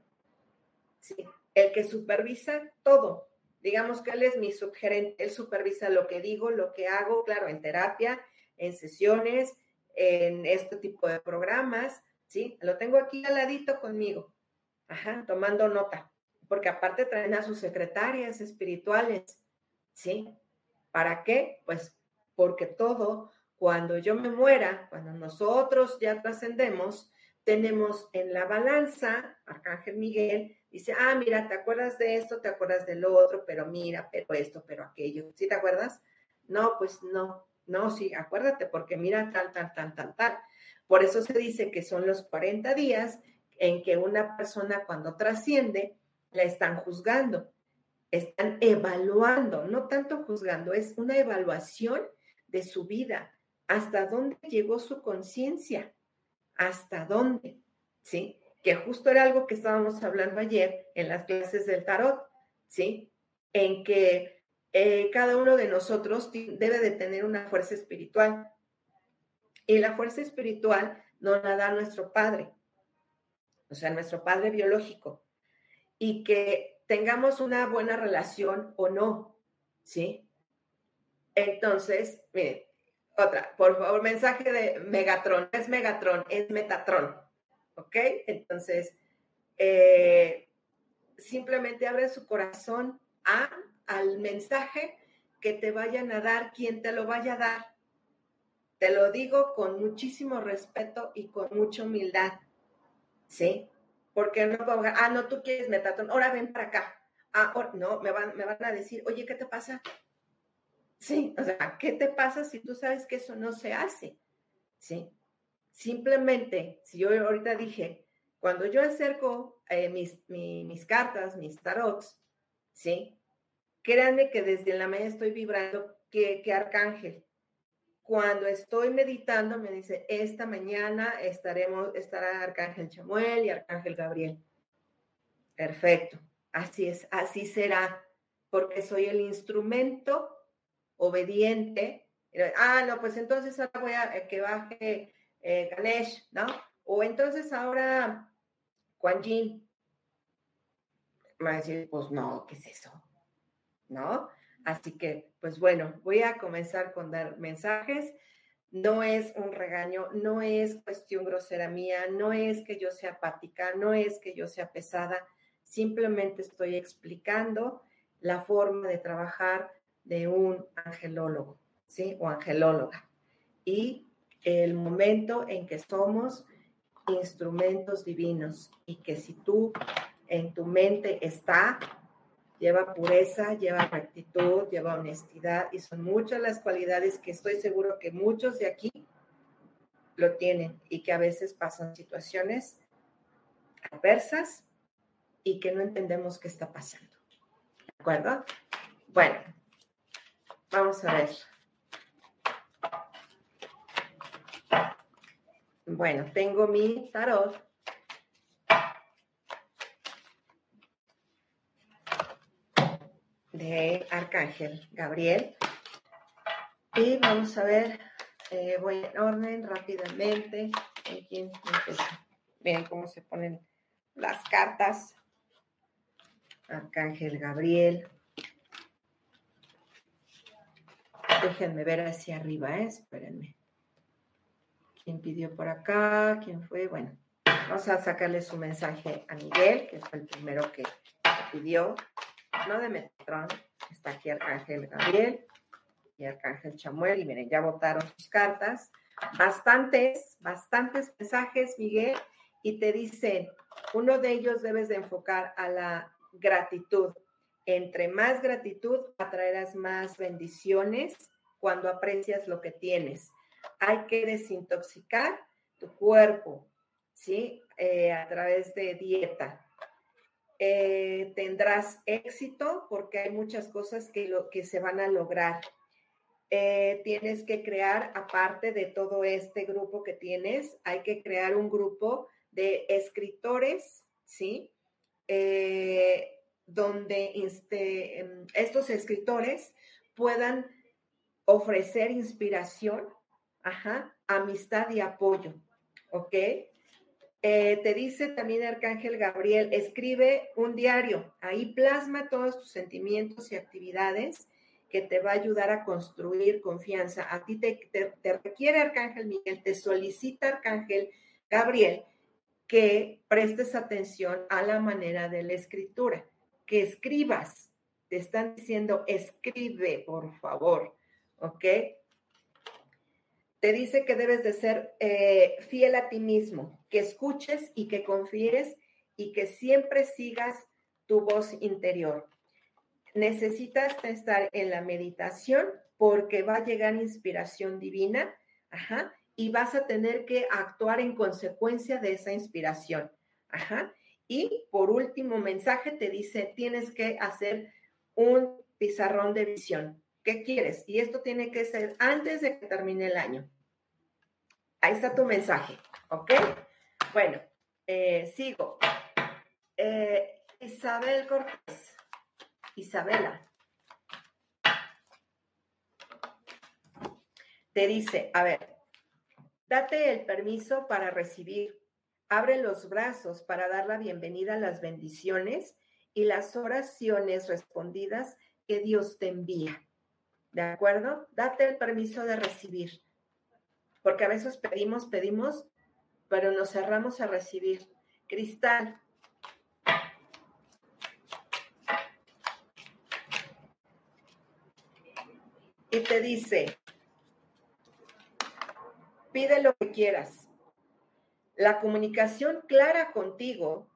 ¿sí? el que supervisa todo. Digamos que él es mi subgerente, él supervisa lo que digo, lo que hago, claro, en terapia, en sesiones, en este tipo de programas, ¿sí? Lo tengo aquí al ladito conmigo, ajá, tomando nota, porque aparte traen a sus secretarias espirituales, ¿sí? ¿Para qué? Pues porque todo, cuando yo me muera, cuando nosotros ya trascendemos, tenemos en la balanza, Arcángel Miguel dice, ah, mira, ¿te acuerdas de esto? ¿Te acuerdas del otro? Pero mira, pero esto, pero aquello. ¿Sí te acuerdas? No, pues no, no, sí, acuérdate, porque mira tal, tal, tal, tal, tal. Por eso se dice que son los 40 días en que una persona cuando trasciende la están juzgando están evaluando, no tanto juzgando, es una evaluación de su vida, hasta dónde llegó su conciencia, hasta dónde, ¿sí? Que justo era algo que estábamos hablando ayer en las clases del tarot, ¿sí? En que eh, cada uno de nosotros debe de tener una fuerza espiritual. Y la fuerza espiritual nos la da nuestro Padre, o sea, nuestro Padre biológico. Y que tengamos una buena relación o no, ¿sí? Entonces, miren, otra, por favor, mensaje de Megatron, es Megatron, es Metatron, ¿ok? Entonces, eh, simplemente abre su corazón a, al mensaje que te vayan a dar, quien te lo vaya a dar. Te lo digo con muchísimo respeto y con mucha humildad, ¿sí? porque no puedo, ah, no, tú quieres metatron, ahora ven para acá. Ah, no, me van, me van a decir, oye, ¿qué te pasa? Sí, o sea, ¿qué te pasa si tú sabes que eso no se hace? Sí, simplemente, si yo ahorita dije, cuando yo acerco eh, mis, mis cartas, mis tarots, ¿sí? Créanme que desde la mañana estoy vibrando que, que arcángel, cuando estoy meditando, me dice, esta mañana estaremos, estará Arcángel Chamuel y Arcángel Gabriel. Perfecto, así es, así será. porque soy el instrumento obediente. Ah, no, pues entonces ahora voy a que baje eh, Ganesh, ¿no? O entonces ahora Quan Yin. Va a decir, pues no, ¿qué es eso? ¿No? Así que, pues bueno, voy a comenzar con dar mensajes. No es un regaño, no es cuestión grosera mía, no es que yo sea apática, no es que yo sea pesada, simplemente estoy explicando la forma de trabajar de un angelólogo, ¿sí? O angelóloga. Y el momento en que somos instrumentos divinos y que si tú en tu mente está, lleva pureza, lleva rectitud, lleva honestidad y son muchas las cualidades que estoy seguro que muchos de aquí lo tienen y que a veces pasan situaciones adversas y que no entendemos qué está pasando. ¿De acuerdo? Bueno, vamos a ver. Bueno, tengo mi tarot. De Arcángel Gabriel. Y vamos a ver, eh, voy en orden rápidamente. Miren cómo se ponen las cartas. Arcángel Gabriel. Déjenme ver hacia arriba, ¿eh? espérenme. ¿Quién pidió por acá? ¿Quién fue? Bueno, vamos a sacarle su mensaje a Miguel, que fue el primero que pidió. No de Metatron, está aquí Arcángel Gabriel y Arcángel Chamuel. Y miren, ya votaron sus cartas. Bastantes, bastantes mensajes, Miguel, y te dicen, uno de ellos debes de enfocar a la gratitud. Entre más gratitud, atraerás más bendiciones cuando aprecias lo que tienes hay que desintoxicar tu cuerpo, ¿sí? Eh, a través de dieta. Eh, tendrás éxito porque hay muchas cosas que, lo, que se van a lograr. Eh, tienes que crear, aparte de todo este grupo que tienes, hay que crear un grupo de escritores, ¿sí? donde este, em, estos escritores puedan ofrecer inspiración amistad y apoyo, ¿ok? Eh, te dice también Arcángel Gabriel, escribe un diario, ahí plasma todos tus sentimientos y actividades que te va a ayudar a construir confianza. A ti te, te requiere Arcángel Miguel, te solicita Arcángel Gabriel que prestes atención a la manera de la escritura, que escribas. Te están diciendo, escribe, por favor, ¿ok? Te dice que debes de ser eh, fiel a ti mismo, que escuches y que confíes y que siempre sigas tu voz interior. Necesitas estar en la meditación porque va a llegar inspiración divina, ajá, y vas a tener que actuar en consecuencia de esa inspiración, ajá. Y por último mensaje te dice, tienes que hacer un pizarrón de visión. ¿Qué quieres? Y esto tiene que ser antes de que termine el año. Ahí está tu mensaje, ¿ok? Bueno, eh, sigo. Eh, Isabel Cortés. Isabela. Te dice, a ver, date el permiso para recibir. Abre los brazos para dar la bienvenida a las bendiciones y las oraciones respondidas que Dios te envía. ¿De acuerdo? Date el permiso de recibir, porque a veces pedimos, pedimos, pero nos cerramos a recibir. Cristal. Y te dice, pide lo que quieras. La comunicación clara contigo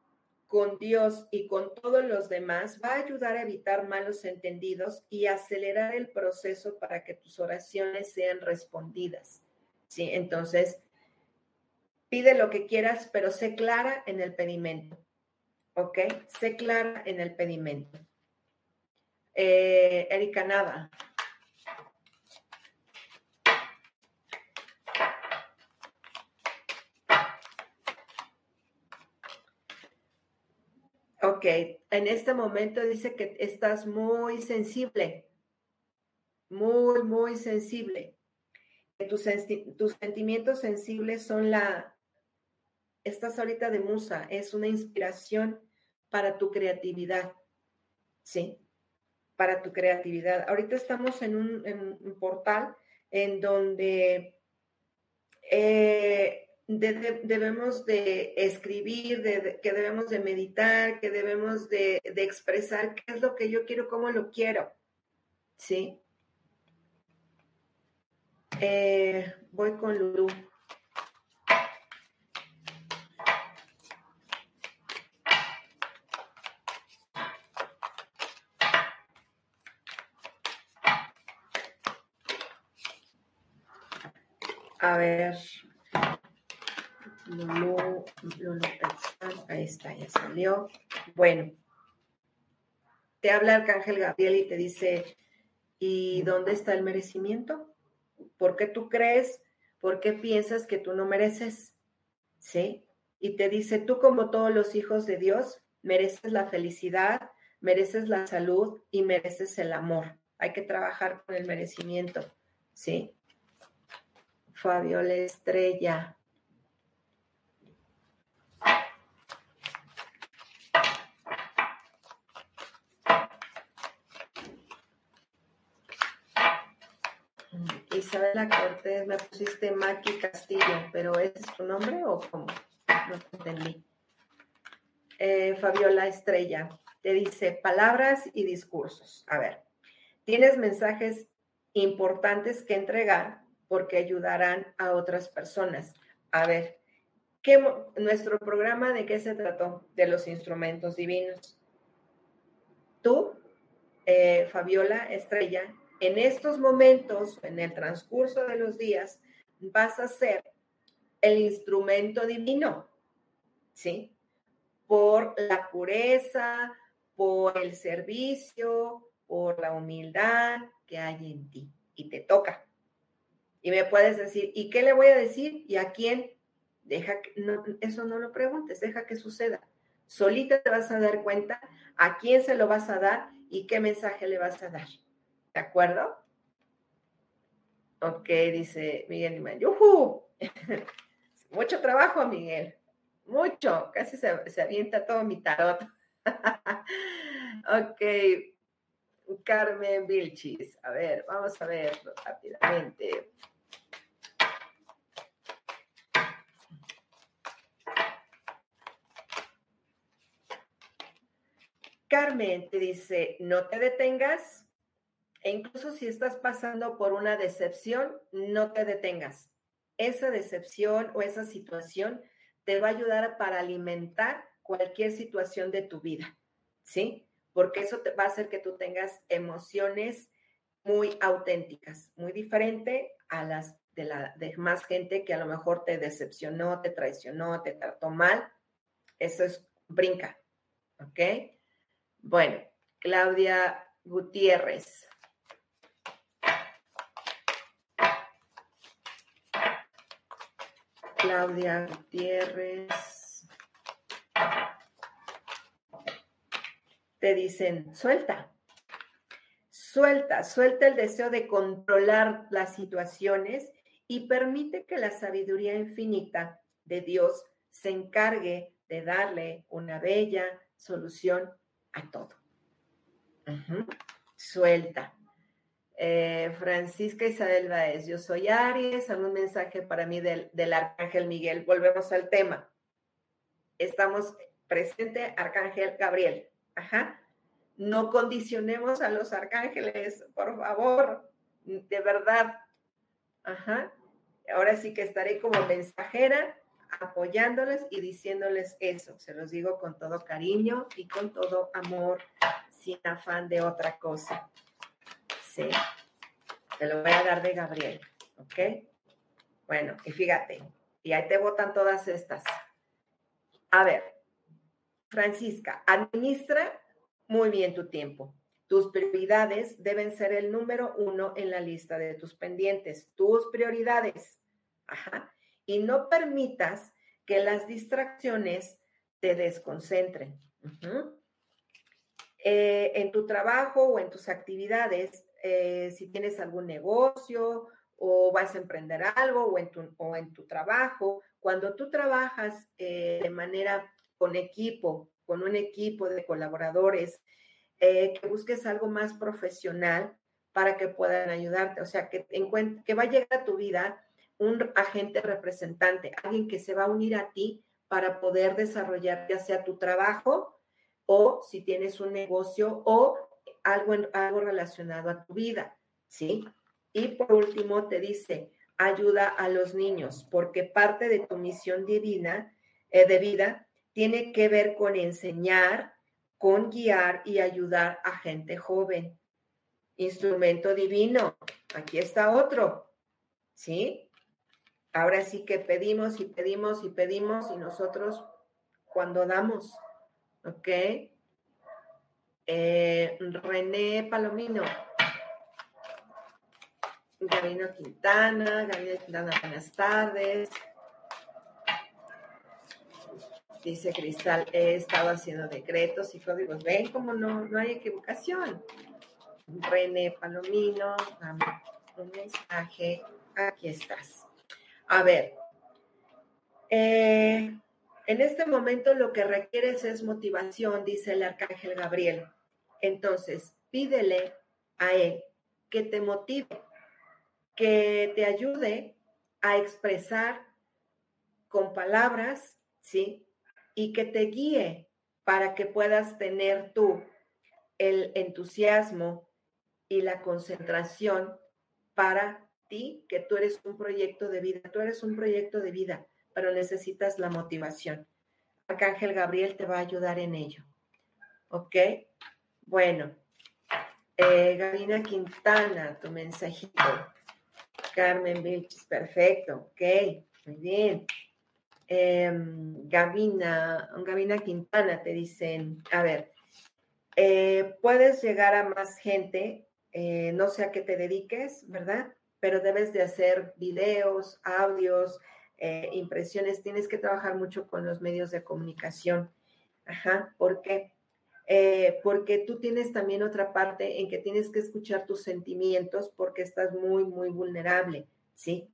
con Dios y con todos los demás va a ayudar a evitar malos entendidos y acelerar el proceso para que tus oraciones sean respondidas. ¿Sí? Entonces, pide lo que quieras, pero sé clara en el pedimento. ¿Ok? Sé clara en el pedimento. Eh, Erika Nava. Ok, en este momento dice que estás muy sensible, muy, muy sensible. Tus, sentimientos sensibles son la, estás ahorita de musa, es una inspiración para tu creatividad, ¿sí? Para tu creatividad. Ahorita estamos en un, portal en donde eh, debemos de escribir, de, que debemos de meditar, que debemos de, expresar qué es lo que yo quiero, cómo lo quiero, ¿sí? Eh, voy con Lulu. A ver. Lulu, ahí está, ya salió. Bueno, te habla Arcángel Gabriel y te dice, ¿y dónde está el merecimiento? ¿Por qué tú crees? ¿Por qué piensas que tú no mereces? ¿Sí? Y te dice, tú como todos los hijos de Dios, mereces la felicidad, mereces la salud y mereces el amor. Hay que trabajar con el merecimiento, ¿sí? Fabiola Estrella. Isabela Cortés, me pusiste Maki Castillo, pero ¿ese es tu nombre o cómo? No te entendí. Eh, Fabiola Estrella, te dice palabras y discursos. A ver, tienes mensajes importantes que entregar porque ayudarán a otras personas. A ver, ¿qué, nuestro programa de qué se trató? De los instrumentos divinos. Tú, eh, Fabiola Estrella, en estos momentos, en el transcurso de los días, vas a ser el instrumento divino, ¿sí? Por la pureza, por el servicio, por la humildad que hay en ti. Y te toca. Y me puedes decir, ¿y qué le voy a decir? ¿Y a quién? Deja que, eso no lo preguntes, deja que suceda. Solita te vas a dar cuenta a quién se lo vas a dar y qué mensaje le vas a dar. ¿De acuerdo? Ok, dice Miguel Imán. ¡Yuhu! Mucho trabajo, Miguel. Mucho. Casi se, se avienta todo mi tarot. ok. Carmen Vilchis. A ver, vamos a ver rápidamente. Carmen te dice, no te detengas e incluso si estás pasando por una decepción, no te detengas. Esa decepción o esa situación te va a ayudar para alimentar cualquier situación de tu vida, ¿sí? Porque eso te va a hacer que tú tengas emociones muy auténticas, muy diferente a las de la de más gente que a lo mejor te decepcionó, te traicionó, te trató mal. Eso es brinca, ¿ok? Bueno, Claudia Gutiérrez. Claudia Gutiérrez. Te dicen, suelta, suelta, suelta el deseo de controlar las situaciones y permite que la sabiduría infinita de Dios se encargue de darle una bella solución a todo. Suelta. Eh, Francisca Isabel Baez, yo soy Aries, algún mensaje para mí del, del, Arcángel Miguel. Volvemos al tema. Estamos presente, Arcángel Gabriel. Ajá. No condicionemos a los arcángeles, por favor, de verdad. Ajá. Ahora sí que estaré como mensajera apoyándoles y diciéndoles eso. Se los digo con todo cariño y con todo amor, sin afán de otra cosa. Sí. Te lo voy a dar de Gabriel, ¿ok? Bueno, y fíjate, y ahí te votan todas estas. A ver, Francisca, administra muy bien tu tiempo. Tus prioridades deben ser el número uno en la lista de tus pendientes. Tus prioridades. Ajá y no permitas que las distracciones te desconcentren. eh, en tu trabajo o en tus actividades, eh, si tienes algún negocio o vas a emprender algo o en tu, o en tu trabajo, cuando tú trabajas eh, de manera con equipo, con un equipo de colaboradores, que busques algo más profesional para que puedan ayudarte, o sea, que, que va a llegar a tu vida un agente representante, alguien que se va a unir a ti para poder desarrollar ya sea tu trabajo o si tienes un negocio o algo, algo relacionado a tu vida, ¿sí? Y por último te dice, ayuda a los niños, porque parte de tu misión divina, eh, de vida, tiene que ver con enseñar, con guiar y ayudar a gente joven. Instrumento divino, aquí está otro, ¿sí? Ahora sí que pedimos y pedimos y pedimos y nosotros cuando damos, ¿ok? Eh, René Palomino. Gabino Quintana, Gabino Quintana, buenas tardes. Dice Cristal, he estado haciendo decretos y códigos. Ven como no, no hay equivocación. René Palomino, un mensaje. Aquí estás. A ver, eh, en este momento lo que requieres es motivación, dice el arcángel Gabriel. Entonces, pídele a él que te motive, que te ayude a expresar con palabras, ¿sí? Y que te guíe para que puedas tener tú el entusiasmo y la concentración para que tú eres un proyecto de vida, tú eres un proyecto de vida, pero necesitas la motivación. Arcángel Gabriel te va a ayudar en ello. ¿Ok? Bueno, eh, Gabina Quintana, tu mensajito. Carmen Vilches, perfecto, ok, muy bien. Em, Gabina, Gabina Quintana te dicen, a ver, eh, puedes llegar a más gente, eh, no sé a qué te dediques, ¿verdad? pero debes de hacer videos, audios, eh, impresiones, tienes que trabajar mucho con los medios de comunicación. Ajá, ¿por qué? Eh, porque tú tienes también otra parte en que tienes que escuchar tus sentimientos porque estás muy, muy vulnerable, ¿sí?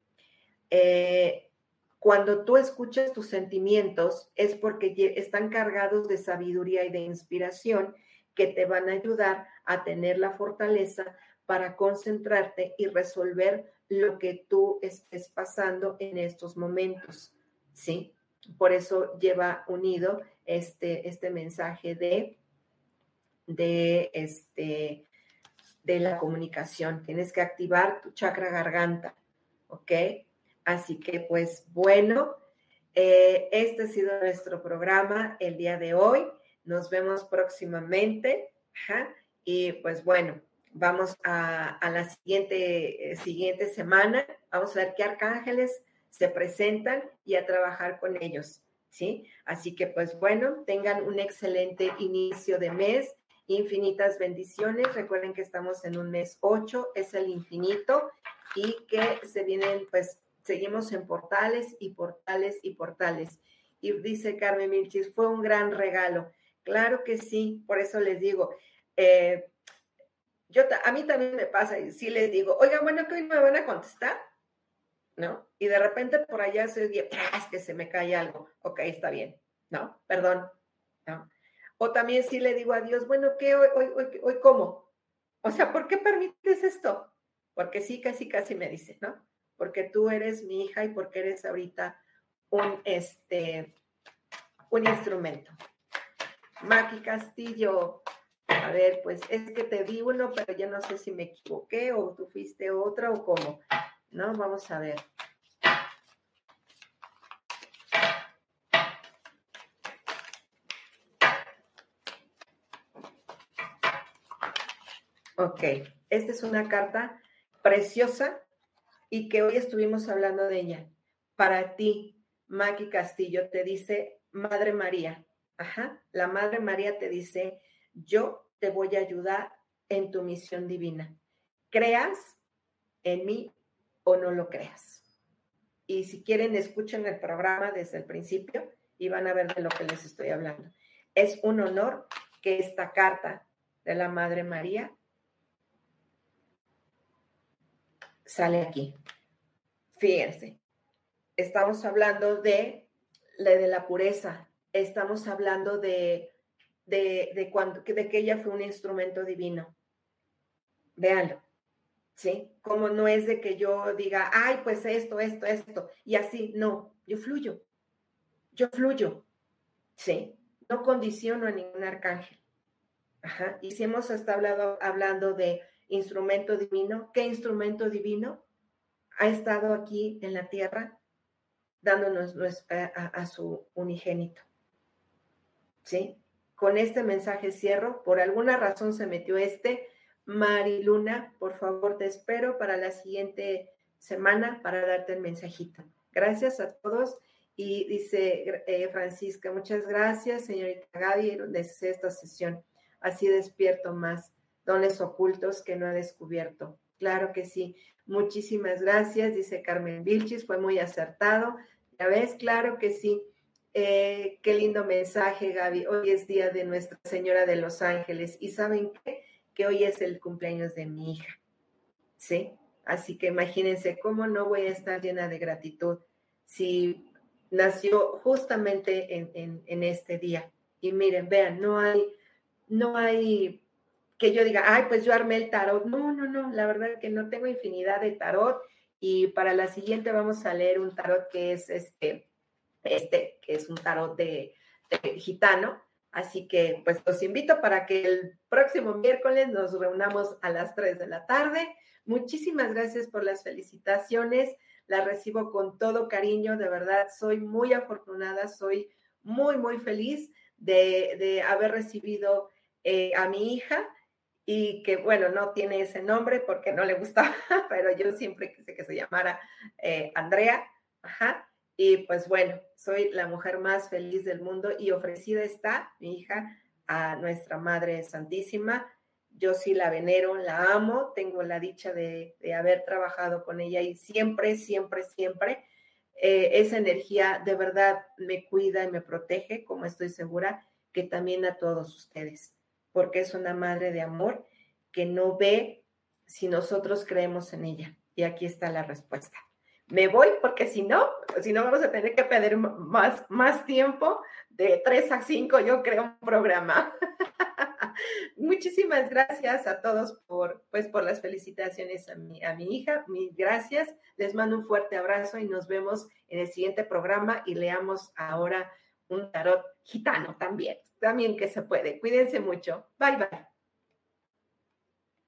Eh, cuando tú escuchas tus sentimientos es porque están cargados de sabiduría y de inspiración que te van a ayudar a tener la fortaleza para concentrarte y resolver lo que tú estés pasando en estos momentos, ¿sí? Por eso lleva unido este, este mensaje de, de, este, de la comunicación. Tienes que activar tu chakra garganta, ¿ok? Así que pues bueno, eh, este ha sido nuestro programa el día de hoy. Nos vemos próximamente. Y pues bueno, Vamos a, la siguiente, eh, siguiente semana, vamos a ver qué arcángeles se presentan y a trabajar con ellos, ¿sí? Así que pues bueno, tengan un excelente inicio de mes, infinitas bendiciones. Recuerden que estamos en un mes 8, es el infinito y que se vienen, pues seguimos en portales y portales y portales. Y dice Carmen Milchis, fue un gran regalo. Claro que sí, por eso les digo, eh, yo, a mí también me pasa y sí les digo, oigan, bueno, que hoy me van a contestar, ¿no? Y de repente por allá se oye, que se me cae algo. Ok, está bien, ¿no? Perdón, ¿no? O también sí le digo a Dios, bueno, ¿qué hoy, hoy, hoy, hoy cómo? O sea, ¿por qué permites esto? Porque sí, casi, casi me dice, ¿no? Porque tú eres mi hija y porque eres ahorita un, este, un instrumento. Maki Castillo, a ver, pues es que te di uno, pero yo no sé si me equivoqué o tú fuiste otra o cómo. ¿No? Vamos a ver. Ok, esta es una carta preciosa y que hoy estuvimos hablando de ella. Para ti, Maki Castillo, te dice Madre María. Ajá, la Madre María te dice, yo te voy a ayudar en tu misión divina. Creas en mí o no lo creas. Y si quieren, escuchen el programa desde el principio y van a ver de lo que les estoy hablando. Es un honor que esta carta de la Madre María sale aquí. Fíjense, estamos hablando de, de la pureza, estamos hablando de, de, cuando, de que ella fue un instrumento divino. Véanlo, ¿sí? Como no es de que yo diga, ay, pues esto, esto, esto, y así, no, yo fluyo, yo fluyo, ¿sí? No condiciono a ningún arcángel. Ajá. Y si hemos estado hablando de instrumento divino, ¿qué instrumento divino ha estado aquí en la tierra dándonos a, su unigénito? ¿Sí? Con este mensaje cierro. Por alguna razón se metió este. Mariluna, por favor, te espero para la siguiente semana para darte el mensajito. Gracias a todos. Y dice eh, Francisca, muchas gracias, señorita Gaby, desde esta sesión. Así despierto más dones ocultos que no he descubierto. Claro que sí. Muchísimas gracias, dice Carmen Vilchis, fue muy acertado. Ya ves, claro que sí. Eh, qué lindo mensaje, Gaby. Hoy es día de Nuestra Señora de los Ángeles. ¿Y saben qué? Que hoy es el cumpleaños de mi hija. ¿Sí? Así que imagínense cómo no voy a estar llena de gratitud si nació justamente en, en este día. Y miren, vean, no hay, no hay que yo diga, ay, pues yo armé el tarot. No, no, no, la verdad que no tengo infinidad de tarot. Y para la siguiente vamos a leer un tarot que es este, este, que es un tarot de, gitano. Así que pues los invito para que el próximo miércoles nos reunamos a las 3 de la tarde. Muchísimas gracias por las felicitaciones. Las recibo con todo cariño, de verdad. Soy muy afortunada, soy muy, muy feliz de, haber recibido eh, a mi hija y que bueno, no tiene ese nombre porque no le gustaba, pero yo siempre quise que se llamara eh, Andrea, ajá, y pues bueno, soy la mujer más feliz del mundo y ofrecida está mi hija a nuestra Madre Santísima. Yo sí la venero, la amo, tengo la dicha de, haber trabajado con ella y siempre, siempre, siempre eh, esa energía de verdad me cuida y me protege, como estoy segura que también a todos ustedes porque es una madre de amor que no ve si nosotros creemos en ella. Y aquí está la respuesta. Me voy porque si no, si no vamos a tener que pedir más, más tiempo, de 3 a 5 yo creo un programa. Muchísimas gracias a todos por, pues, por las felicitaciones a mi, a mi hija. Mil gracias. Les mando un fuerte abrazo y nos vemos en el siguiente programa y leamos ahora un tarot gitano también también que se puede. Cuídense mucho. Bye bye.